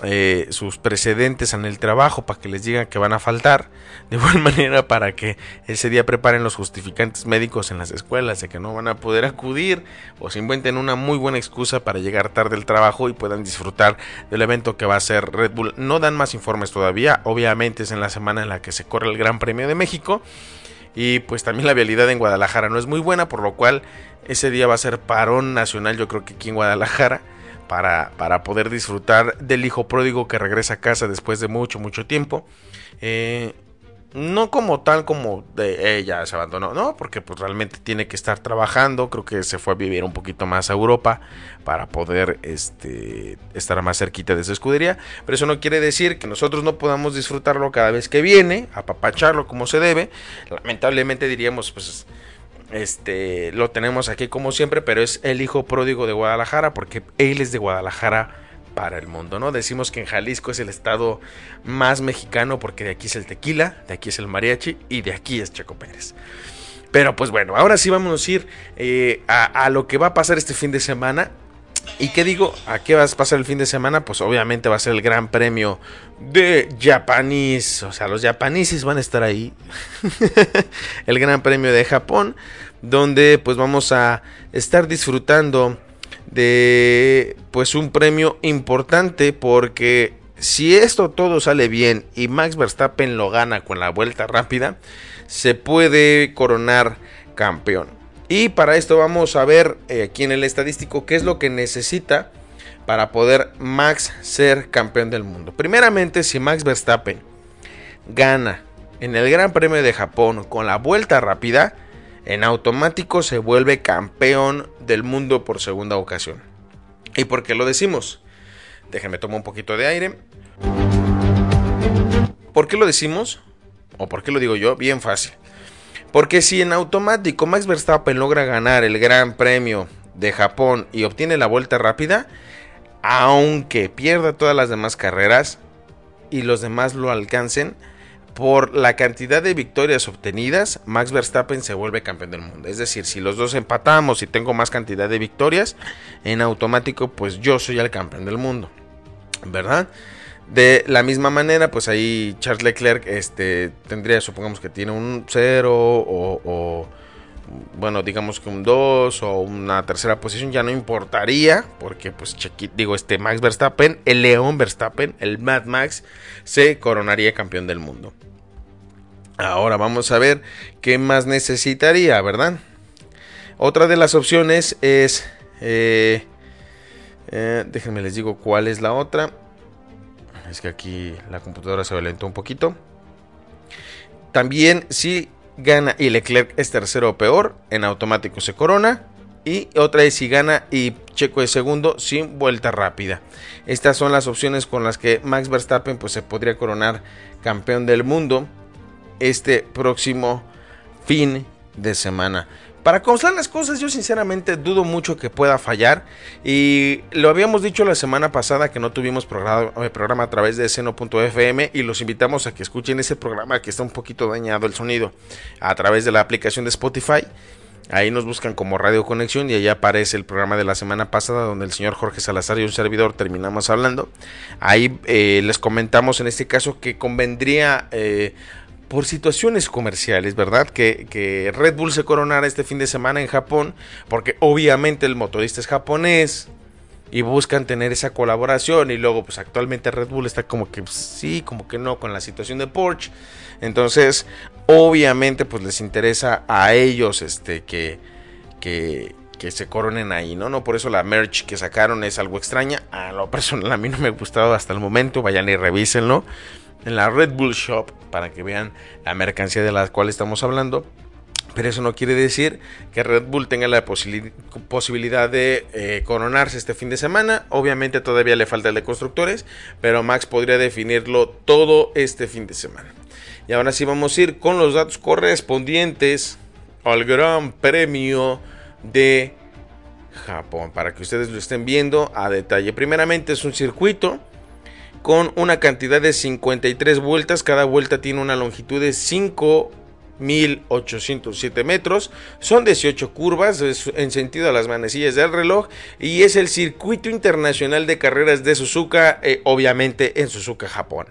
eh, sus precedentes en el trabajo para que les digan que van a faltar, [laughs] de igual manera para que ese día preparen los justificantes médicos en las escuelas de que no van a poder acudir o se inventen una muy buena excusa para llegar tarde al trabajo y puedan disfrutar del evento que va a ser Red Bull. No dan más informes todavía, obviamente es en la semana en la que se corre el Gran Premio de México y pues también la vialidad en Guadalajara no es muy buena, por lo cual ese día va a ser parón nacional yo creo que aquí en Guadalajara para, para poder disfrutar del hijo pródigo que regresa a casa después de mucho, mucho tiempo. Eh, no como tal como de ella se abandonó, no, porque pues realmente tiene que estar trabajando, creo que se fue a vivir un poquito más a Europa para poder este, estar más cerquita de su escudería, pero eso no quiere decir que nosotros no podamos disfrutarlo cada vez que viene, apapacharlo como se debe, lamentablemente diríamos pues este, lo tenemos aquí como siempre, pero es el hijo pródigo de Guadalajara porque él es de Guadalajara para el mundo, ¿no? Decimos que en Jalisco es el estado más mexicano porque de aquí es el tequila, de aquí es el mariachi y de aquí es Checo Pérez. Pero pues bueno, ahora sí vamos a ir eh, a, lo que va a pasar este fin de semana. ¿Y qué digo? ¿A qué va a pasar el fin de semana? Pues obviamente va a ser el gran premio de Japanese. O sea, los japoneses van a estar ahí. [laughs] el gran premio de Japón. Donde pues vamos a estar disfrutando de pues un premio importante. Porque si esto todo sale bien y Max Verstappen lo gana con la vuelta rápida, se puede coronar campeón. Y para esto vamos a ver eh, aquí en el estadístico qué es lo que necesita para poder Max ser campeón del mundo. Primeramente, si Max Verstappen gana en el Gran Premio de Japón con la vuelta rápida, en automático se vuelve campeón del mundo por segunda ocasión. ¿Y por qué lo decimos? Déjenme tomar un poquito de aire. ¿Por qué lo decimos? ¿O por qué lo digo yo? Bien fácil. Porque si en automático Max Verstappen logra ganar el Gran Premio de Japón y obtiene la vuelta rápida, aunque pierda todas las demás carreras y los demás lo alcancen, por la cantidad de victorias obtenidas, Max Verstappen se vuelve campeón del mundo. Es decir, si los dos empatamos y tengo más cantidad de victorias, en automático pues yo soy el campeón del mundo. ¿Verdad? De la misma manera, pues ahí Charles Leclerc este, tendría, supongamos que tiene un 0 o, bueno, digamos que un 2 o una tercera posición, ya no importaría, porque pues digo, este Max Verstappen, el León Verstappen, el Mad Max, se coronaría campeón del mundo. Ahora vamos a ver qué más necesitaría, ¿verdad? Otra de las opciones es, eh, eh, déjenme les digo cuál es la otra. Es que aquí la computadora se violentó un poquito. También si gana y Leclerc es tercero o peor, en automático se corona. Y otra es si gana y Checo es segundo sin vuelta rápida. Estas son las opciones con las que Max Verstappen pues, se podría coronar campeón del mundo este próximo fin de semana. Para constar las cosas, yo sinceramente dudo mucho que pueda fallar. Y lo habíamos dicho la semana pasada que no tuvimos programa, eh, programa a través de seno.fm. Y los invitamos a que escuchen ese programa que está un poquito dañado el sonido a través de la aplicación de Spotify. Ahí nos buscan como Radio Conexión y allá aparece el programa de la semana pasada donde el señor Jorge Salazar y un servidor terminamos hablando. Ahí eh, les comentamos en este caso que convendría eh, por situaciones comerciales, ¿verdad? Que, Red Bull se coronara este fin de semana en Japón, porque obviamente el motorista es japonés y buscan tener esa colaboración y luego pues actualmente Red Bull está como que pues, sí, como que no con la situación de Porsche. Entonces, obviamente pues les interesa a ellos este que que que se coronen ahí, ¿no? No por eso la merch que sacaron es algo extraña. A lo personal a mí no me ha gustado hasta el momento, vayan y revísenlo en la Red Bull Shop para que vean la mercancía de la cual estamos hablando. Pero eso no quiere decir que Red Bull tenga la posibilidad de eh, coronarse este fin de semana. Obviamente todavía le falta el de constructores, pero Max podría definirlo todo este fin de semana. Y ahora sí vamos a ir con los datos correspondientes al Gran Premio de Japón, para que ustedes lo estén viendo a detalle. Primeramente es un circuito con una cantidad de 53 vueltas. Cada vuelta tiene una longitud de 5 1807 metros, son 18 curvas en sentido a las manecillas del reloj y es el circuito internacional de carreras de Suzuka, eh, obviamente en Suzuka, Japón.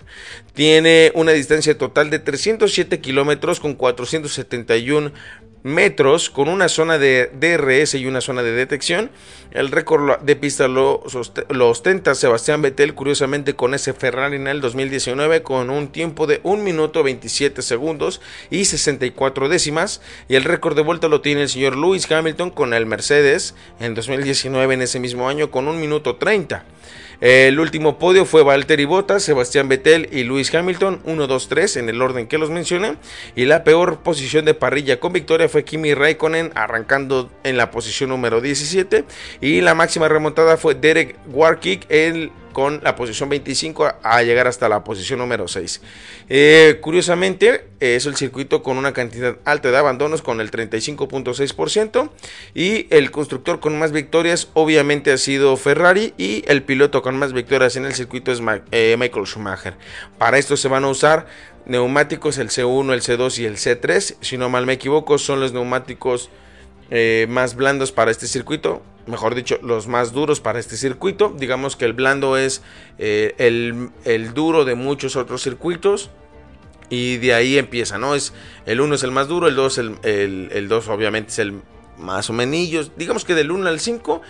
Tiene una distancia total de 307 kilómetros con 471 metros con una zona de DRS y una zona de detección. El récord de pista lo, ostenta Sebastián Vettel, curiosamente con ese Ferrari en el 2019 con un tiempo de 1 minuto 27 segundos y 64 décimas. Y el récord de vuelta lo tiene el señor Lewis Hamilton con el Mercedes en 2019 en ese mismo año con 1 minuto 30. El último podio fue Valtteri Bottas, Sebastián Vettel y Lewis Hamilton, 1, 2, 3 en el orden que los mencioné. Y la peor posición de parrilla con victoria fue Kimi Raikkonen, arrancando en la posición número 17. Y la máxima remontada fue Derek Warkick, el con la posición 25 a, llegar hasta la posición número 6. Eh, curiosamente, es el circuito con una cantidad alta de abandonos con el 35.6% y el constructor con más victorias obviamente ha sido Ferrari y el piloto con más victorias en el circuito es eh, Michael Schumacher. Para esto se van a usar neumáticos el C1, el C2 y el C3. Si no mal me equivoco, son los neumáticos eh, más blandos para este circuito mejor dicho, los más duros para este circuito. Digamos que el blando es eh, el, duro de muchos otros circuitos. Y de ahí empieza, ¿no? Es, el 1 es el más duro, el 2 el, el, obviamente es el más o menos. Digamos que del 1 al 5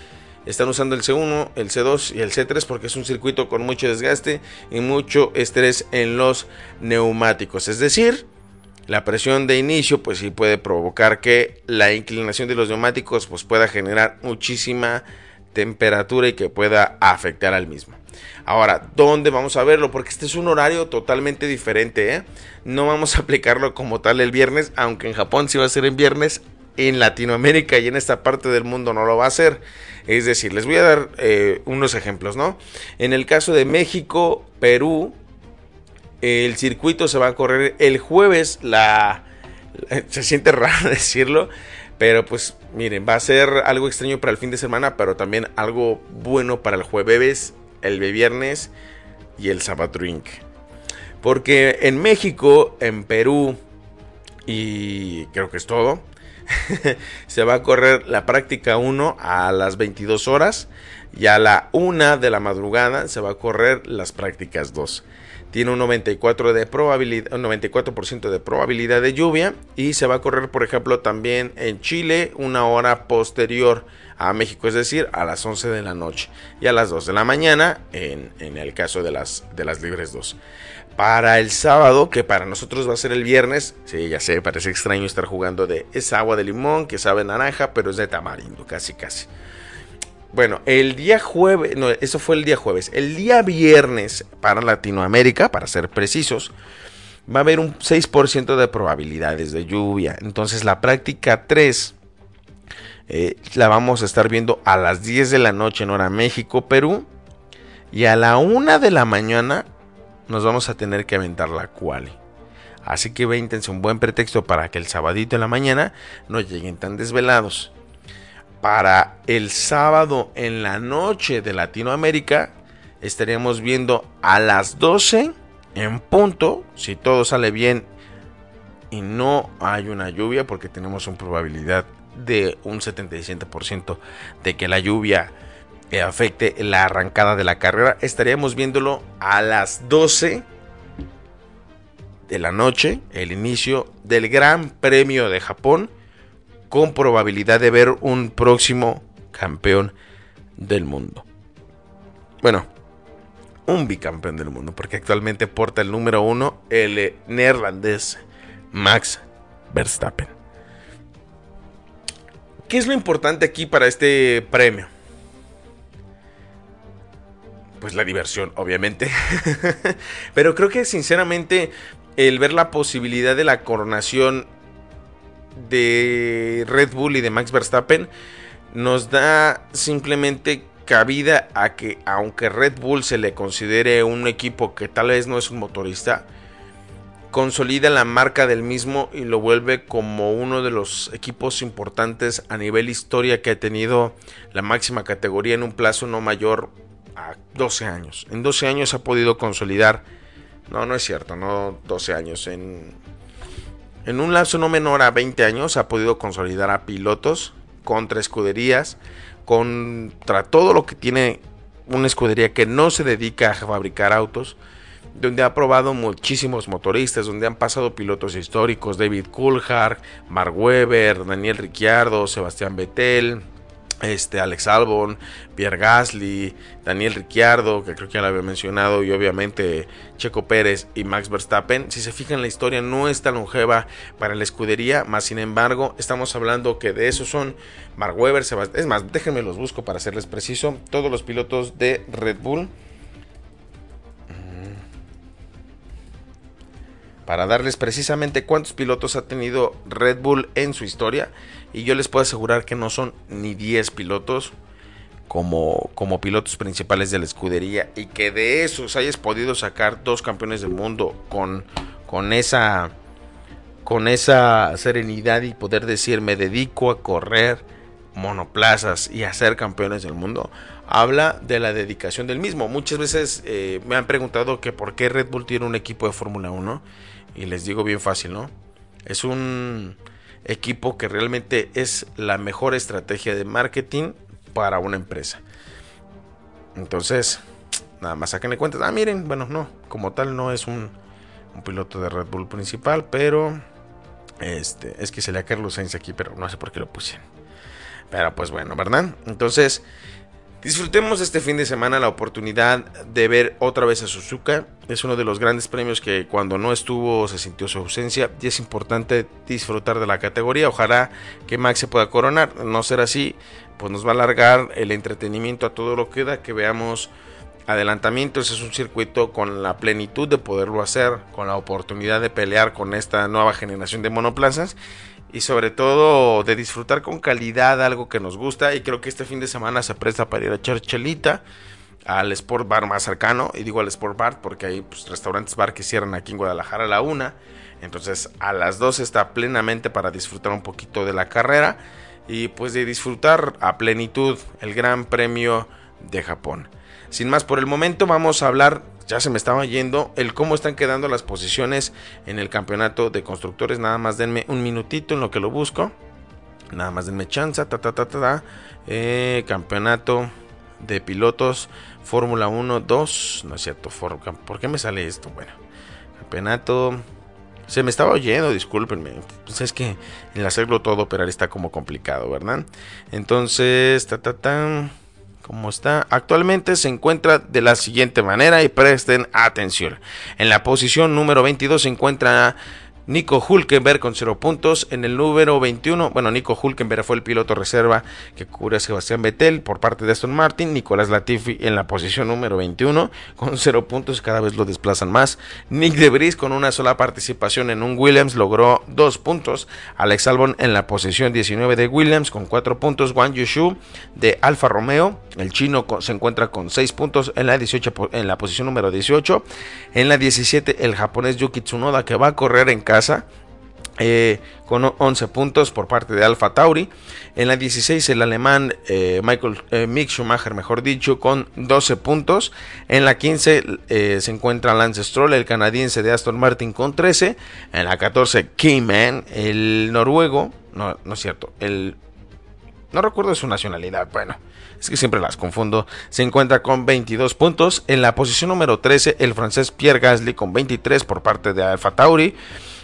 están usando el C1, el C2 y el C3 porque es un circuito con mucho desgaste y mucho estrés en los neumáticos. Es decir, la presión de inicio pues sí puede provocar que la inclinación de los neumáticos pues pueda generar muchísima temperatura y que pueda afectar al mismo. Ahora, ¿dónde vamos a verlo? Porque este es un horario totalmente diferente. ¿eh? No vamos a aplicarlo como tal el viernes, aunque en Japón sí va a ser en viernes. En Latinoamérica y en esta parte del mundo no lo va a hacer. Es decir, les voy a dar eh, unos ejemplos, ¿no? En el caso de México, Perú, el circuito se va a correr el jueves. La, [laughs] se siente raro [laughs] decirlo, pero pues miren, va a ser algo extraño para el fin de semana, pero también algo bueno para el jueves, el viernes y el sábado drink. Porque en México, en Perú y creo que es todo, [laughs] se va a correr la práctica 1 a las 22 horas y a la 1 de la madrugada se va a correr las prácticas 2 tiene un 94%, de probabilidad, 94 de probabilidad de lluvia y se va a correr, por ejemplo, también en Chile una hora posterior a México, es decir, a las 11 de la noche y a las 2 de la mañana en, el caso de las, de las Libres 2. Para el sábado, que para nosotros va a ser el viernes, sí, ya sé, parece extraño estar jugando de es agua de limón, que sabe naranja, pero es de tamarindo, casi casi. Bueno, el día jueves, no, eso fue el día jueves. El día viernes para Latinoamérica, para ser precisos, va a haber un 6% de probabilidades de lluvia. Entonces la práctica 3 eh, la vamos a estar viendo a las 10 de la noche en hora México, Perú. Y a la 1 de la mañana nos vamos a tener que aventar la quali. Así que véntense un buen pretexto para que el sabadito en la mañana no lleguen tan desvelados para el sábado en la noche de Latinoamérica estaríamos viendo a las 12 en punto, si todo sale bien y no hay una lluvia, porque tenemos una probabilidad de un 77% de que la lluvia eh, afecte la arrancada de la carrera, estaríamos viéndolo a las 12 de la noche, el inicio del Gran Premio de Japón con probabilidad de ver un próximo campeón del mundo. Bueno, un bicampeón del mundo, porque actualmente porta el número uno el neerlandés Max Verstappen. ¿Qué es lo importante aquí para este premio? Pues la diversión, obviamente. [laughs] Pero creo que sinceramente el ver la posibilidad de la coronación de Red Bull y de Max Verstappen nos da simplemente cabida a que aunque Red Bull se le considere un equipo que tal vez no es un motorista, consolida la marca del mismo y lo vuelve como uno de los equipos importantes a nivel historia que ha tenido la máxima categoría en un plazo no mayor a 12 años. En 12 años ha podido consolidar, no, no es cierto, no 12 años, en en un lapso no menor a 20 años ha podido consolidar a pilotos contra escuderías, contra todo lo que tiene una escudería que no se dedica a fabricar autos, donde ha probado muchísimos motoristas, donde han pasado pilotos históricos, David Coulthard, Mark Webber, Daniel Ricciardo, Sebastián Vettel, este, Alex Albon, Pierre Gasly, Daniel Ricciardo, que creo que ya lo había mencionado, y obviamente Checo Pérez y Max Verstappen. Si se fijan, la historia no es tan longeva para la escudería, más sin embargo, estamos hablando que de esos son Mark Webber, Sebastián, es más, déjenme los busco para serles preciso, todos los pilotos de Red Bull. Para darles precisamente cuántos pilotos ha tenido Red Bull en su historia. Y yo les puedo asegurar que no son ni 10 pilotos como, como pilotos principales de la escudería. Y que de esos hayas podido sacar dos campeones del mundo con, con esa con esa serenidad y poder decir me dedico a correr monoplazas y a ser campeones del mundo habla de la dedicación del mismo muchas veces eh, me han preguntado que por qué Red Bull tiene un equipo de Fórmula 1 y les digo bien fácil no es un equipo que realmente es la mejor estrategia de marketing para una empresa. Entonces, nada más saquenle cuentas. Ah, miren, bueno, no, como tal no es un, piloto de Red Bull principal, pero este, es que se le a Carlos Sainz aquí, pero no sé por qué lo pusieron. Pero pues bueno, ¿verdad? Entonces, Disfrutemos este fin de semana la oportunidad de ver otra vez a Suzuka. Es uno de los grandes premios que cuando no estuvo se sintió su ausencia y es importante disfrutar de la categoría. Ojalá que Max se pueda coronar. No ser así, pues nos va a alargar el entretenimiento a todo lo que da, que veamos adelantamientos. Es un circuito con la plenitud de poderlo hacer, con la oportunidad de pelear con esta nueva generación de monoplazas y sobre todo de disfrutar con calidad algo que nos gusta. Y creo que este fin de semana se presta para ir a echar chelita al Sport Bar más cercano. Y digo al Sport Bar porque hay pues, restaurantes bar que cierran aquí en Guadalajara a la una. Entonces a las dos está plenamente para disfrutar un poquito de la carrera y pues de disfrutar a plenitud el Gran Premio de Japón. Sin más por el momento vamos a hablar ya se me estaba yendo el cómo están quedando las posiciones en el campeonato de constructores. Nada más denme un minutito en lo que lo busco. Nada más denme chance. Ta, ta, ta, ta, eh, campeonato de pilotos Fórmula 1, 2. No es cierto. ¿Por qué me sale esto? Bueno, campeonato. Se me estaba oyendo, discúlpenme. Pues es que el hacerlo todo operar está como complicado, ¿verdad? Entonces, ta, ta, ta como está actualmente se encuentra de la siguiente manera y presten atención. En la posición número 22 se encuentra Nico Hulkenberg con 0 puntos. En el número 21, bueno, Nico Hulkenberg fue el piloto reserva que cubre a Sebastián Vettel por parte de Aston Martin. Nicolás Latifi en la posición número 21 con 0 puntos, cada vez lo desplazan más. Nick Debris con una sola participación en un Williams logró 2 puntos. Alex Albon en la posición 19 de Williams con 4 puntos. Wang Yushu de Alfa Romeo, el chino se encuentra con 6 puntos en la, 18, en la posición número 18. En la 17 el japonés Yuki Tsunoda que va a correr en casa. Eh, con 11 puntos por parte de Alfa Tauri. En la 16 el alemán eh, Michael eh, Mick Schumacher, mejor dicho, con 12 puntos. En la 15 se encuentra Lance Stroll, el canadiense de Aston Martin, con 13. En la 14 Keyman, el noruego, no, no es cierto, el... No recuerdo su nacionalidad, bueno, es que siempre las confundo, se encuentra con 22 puntos. En la posición número 13, el francés Pierre Gasly con 23 por parte de Alfa Tauri.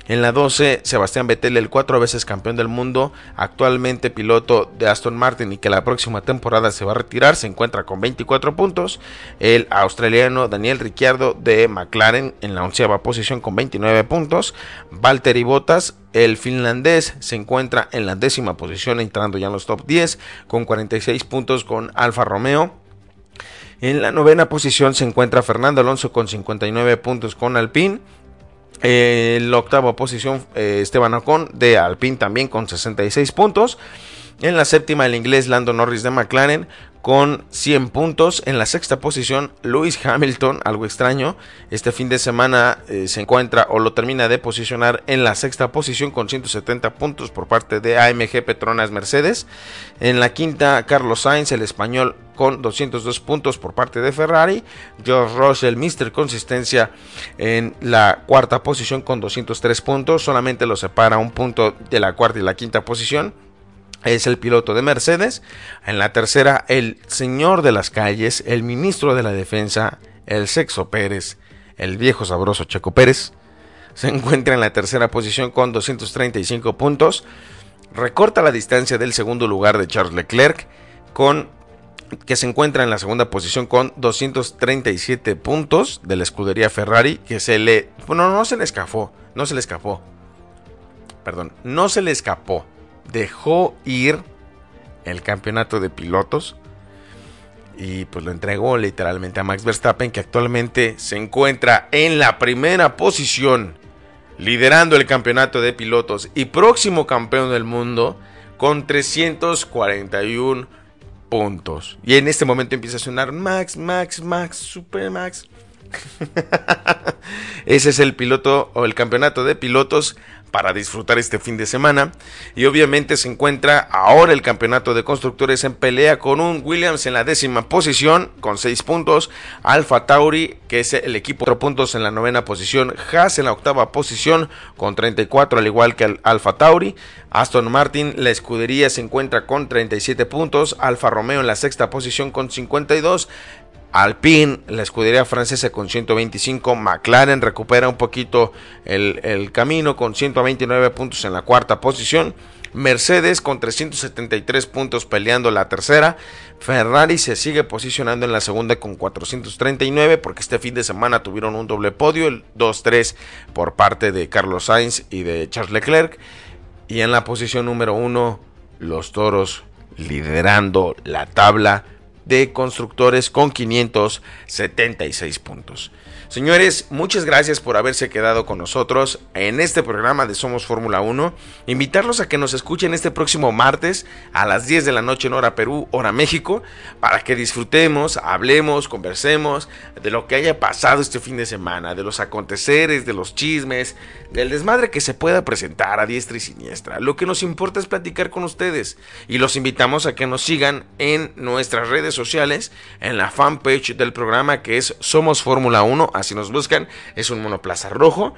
En la 12, Sebastián Vettel, el cuatro veces campeón del mundo, actualmente piloto de Aston Martin y que la próxima temporada se va a retirar, se encuentra con 24 puntos. El australiano Daniel Ricciardo de McLaren en la onceava posición con 29 puntos. Valtteri Bottas, el finlandés, se encuentra en la décima posición, entrando ya en los top 10 con 46 puntos con Alfa Romeo. En la novena posición se encuentra Fernando Alonso con 59 puntos con Alpine. En la octava posición, eh, Esteban Ocon de Alpine también con 66 puntos. En la séptima, el inglés Lando Norris de McLaren con 100 puntos. En la sexta posición, Lewis Hamilton, algo extraño. Este fin de semana eh, se encuentra o lo termina de posicionar en la sexta posición con 170 puntos por parte de AMG Petronas Mercedes. En la quinta, Carlos Sainz, el español, con 202 puntos por parte de Ferrari. George Russell, Mr. Consistencia, en la cuarta posición con 203 puntos. Solamente lo separa un punto de la cuarta y la quinta posición. Es el piloto de Mercedes. En la tercera, el señor de las calles, el ministro de la defensa, el sexo Pérez, el viejo sabroso Checo Pérez. Se encuentra en la tercera posición con 235 puntos. Recorta la distancia del segundo lugar de Charles Leclerc con que se encuentra en la segunda posición con 237 puntos de la escudería Ferrari, que se le... Bueno, no se le escapó, no se le escapó. Perdón, no se le escapó. Dejó ir el campeonato de pilotos y pues lo entregó literalmente a Max Verstappen, que actualmente se encuentra en la primera posición, liderando el campeonato de pilotos y próximo campeón del mundo con 341 puntos. Y en este momento empieza a sonar Max, Max, Max, Super Max. [laughs] Ese es el piloto o el campeonato de pilotos para disfrutar este fin de semana. Y obviamente se encuentra ahora el campeonato de constructores en pelea con un Williams en la décima posición con 6 puntos. Alfa Tauri, que es el equipo 4 puntos en la novena posición. Haas en la octava posición con 34, al igual que Alfa Tauri. Aston Martin, la escudería se encuentra con 37 puntos. Alfa Romeo en la sexta posición con 52. Alpine, la escudería francesa con 125, McLaren recupera un poquito el, camino con 129 puntos en la cuarta posición, Mercedes con 373 puntos peleando la tercera, Ferrari se sigue posicionando en la segunda con 439 porque este fin de semana tuvieron un doble podio, el 2-3 por parte de Carlos Sainz y de Charles Leclerc, y en la posición número 1 los toros liderando la tabla de constructores con 576 puntos. Señores, muchas gracias por haberse quedado con nosotros en este programa de Somos Fórmula 1. Invitarlos a que nos escuchen este próximo martes a las 10 de la noche en hora Perú, hora México, para que disfrutemos, hablemos, conversemos de lo que haya pasado este fin de semana, de los aconteceres, de los chismes, del desmadre que se pueda presentar a diestra y siniestra. Lo que nos importa es platicar con ustedes y los invitamos a que nos sigan en nuestras redes sociales, en la fanpage del programa que es Somos Fórmula 1 así nos buscan, es un monoplaza rojo.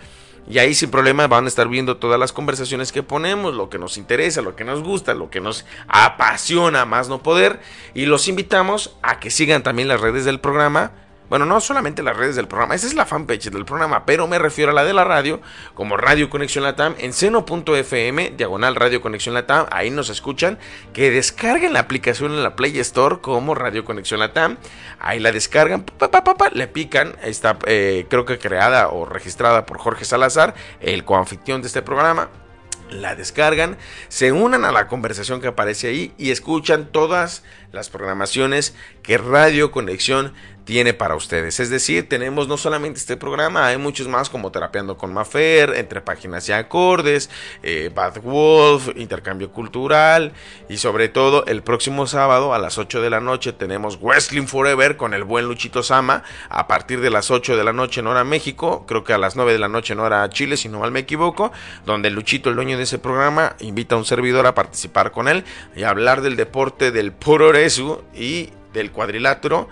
Y ahí sin problema van a estar viendo todas las conversaciones que ponemos, lo que nos interesa, lo que nos gusta, lo que nos apasiona más no poder. Y los invitamos a que sigan también las redes del programa bueno, no solamente las redes del programa, esa es la fanpage del programa, pero me refiero a la de la radio, como Radio Conexión Latam, en seno.fm, diagonal Radio Conexión Latam, ahí nos escuchan, que descarguen la aplicación en la Play Store como Radio Conexión Latam, ahí la descargan, le pican, está eh, creo que creada o registrada por Jorge Salazar, el coanfitrión de este programa, la descargan, se unan a la conversación que aparece ahí y escuchan todas las programaciones que Radio Conexión tiene para ustedes. Es decir, tenemos no solamente este programa, hay muchos más como Terapeando con Mafer, Entre Páginas y Acordes, eh, Bad Wolf, Intercambio Cultural y sobre todo el próximo sábado a las 8 de la noche tenemos Wrestling Forever con el buen Luchito Sama a partir de las 8 de la noche en hora México, creo que a las 9 de la noche en hora Chile, si no mal me equivoco, donde Luchito, el dueño de ese programa, invita a un servidor a participar con él y hablar del deporte del puro y del cuadrilátero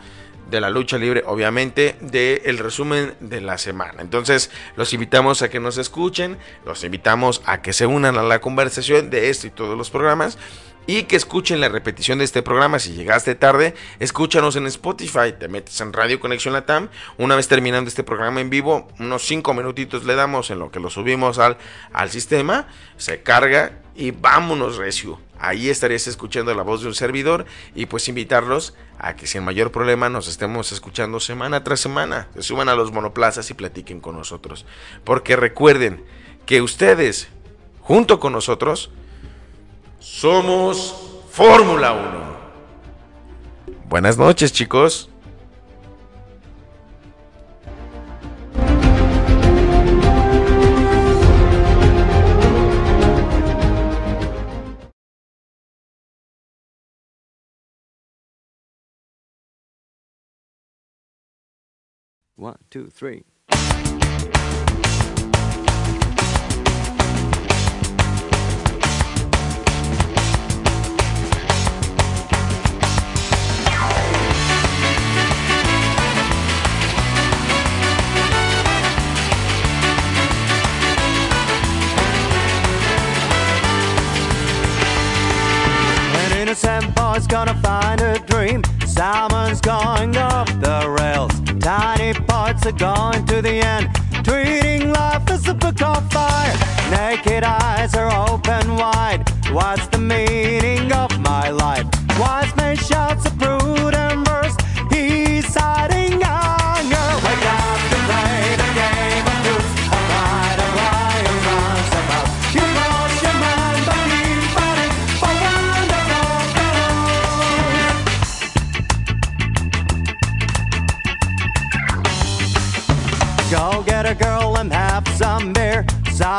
de la lucha libre, obviamente, del el resumen de la semana. Entonces, los invitamos a que nos escuchen, los invitamos a que se unan a la conversación de esto y todos los programas y que escuchen la repetición de este programa. Si llegaste tarde, escúchanos en Spotify, te metes en Radio Conexión Latam. Una vez terminando este programa en vivo, unos 5 minutitos le damos en lo que lo subimos al, al sistema, se carga y vámonos recio. Ahí estarías escuchando la voz de un servidor y pues invitarlos a que sin mayor problema nos estemos escuchando semana tras semana. Se suban a los monoplazas y platiquen con nosotros. Porque recuerden que ustedes, junto con nosotros, somos Fórmula 1. Buenas noches chicos. One, two, three. Innocent boy's gonna find a dream. Salmon's going off the rails. Tiny parts are going to the end. Treating life as a book on fire. Naked eyes are open wide. What's the meaning of my life? Wise man shouts a prudent verse. He's hiding anger. Wake up.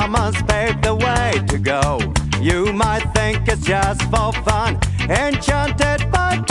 Someone's paved the way to go. You might think it's just for fun, enchanted by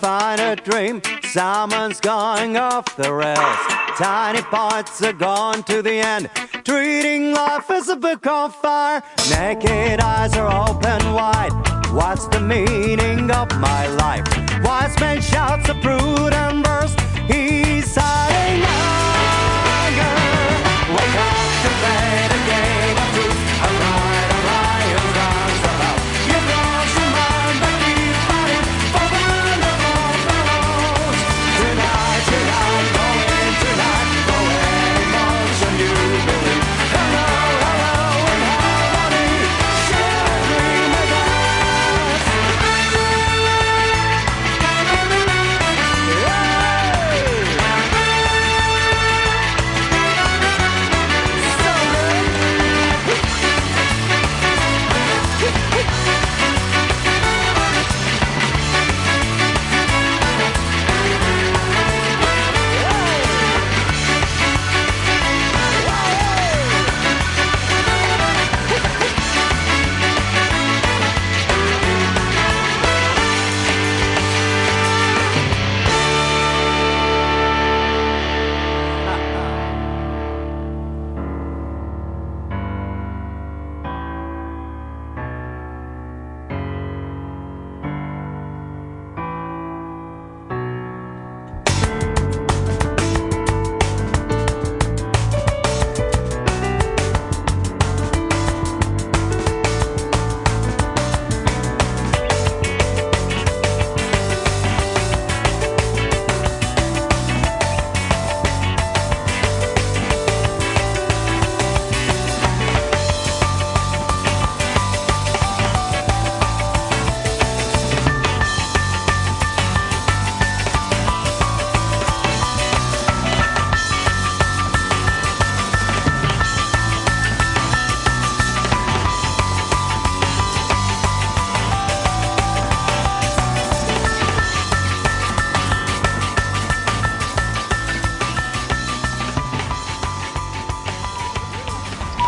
find a dream. Someone's going off the rails. Tiny parts are gone to the end. Treating life as a book on fire. Naked eyes are open wide. What's the meaning of my life? Wise man shouts a prudent verse. He's hiding anger. Wake up to the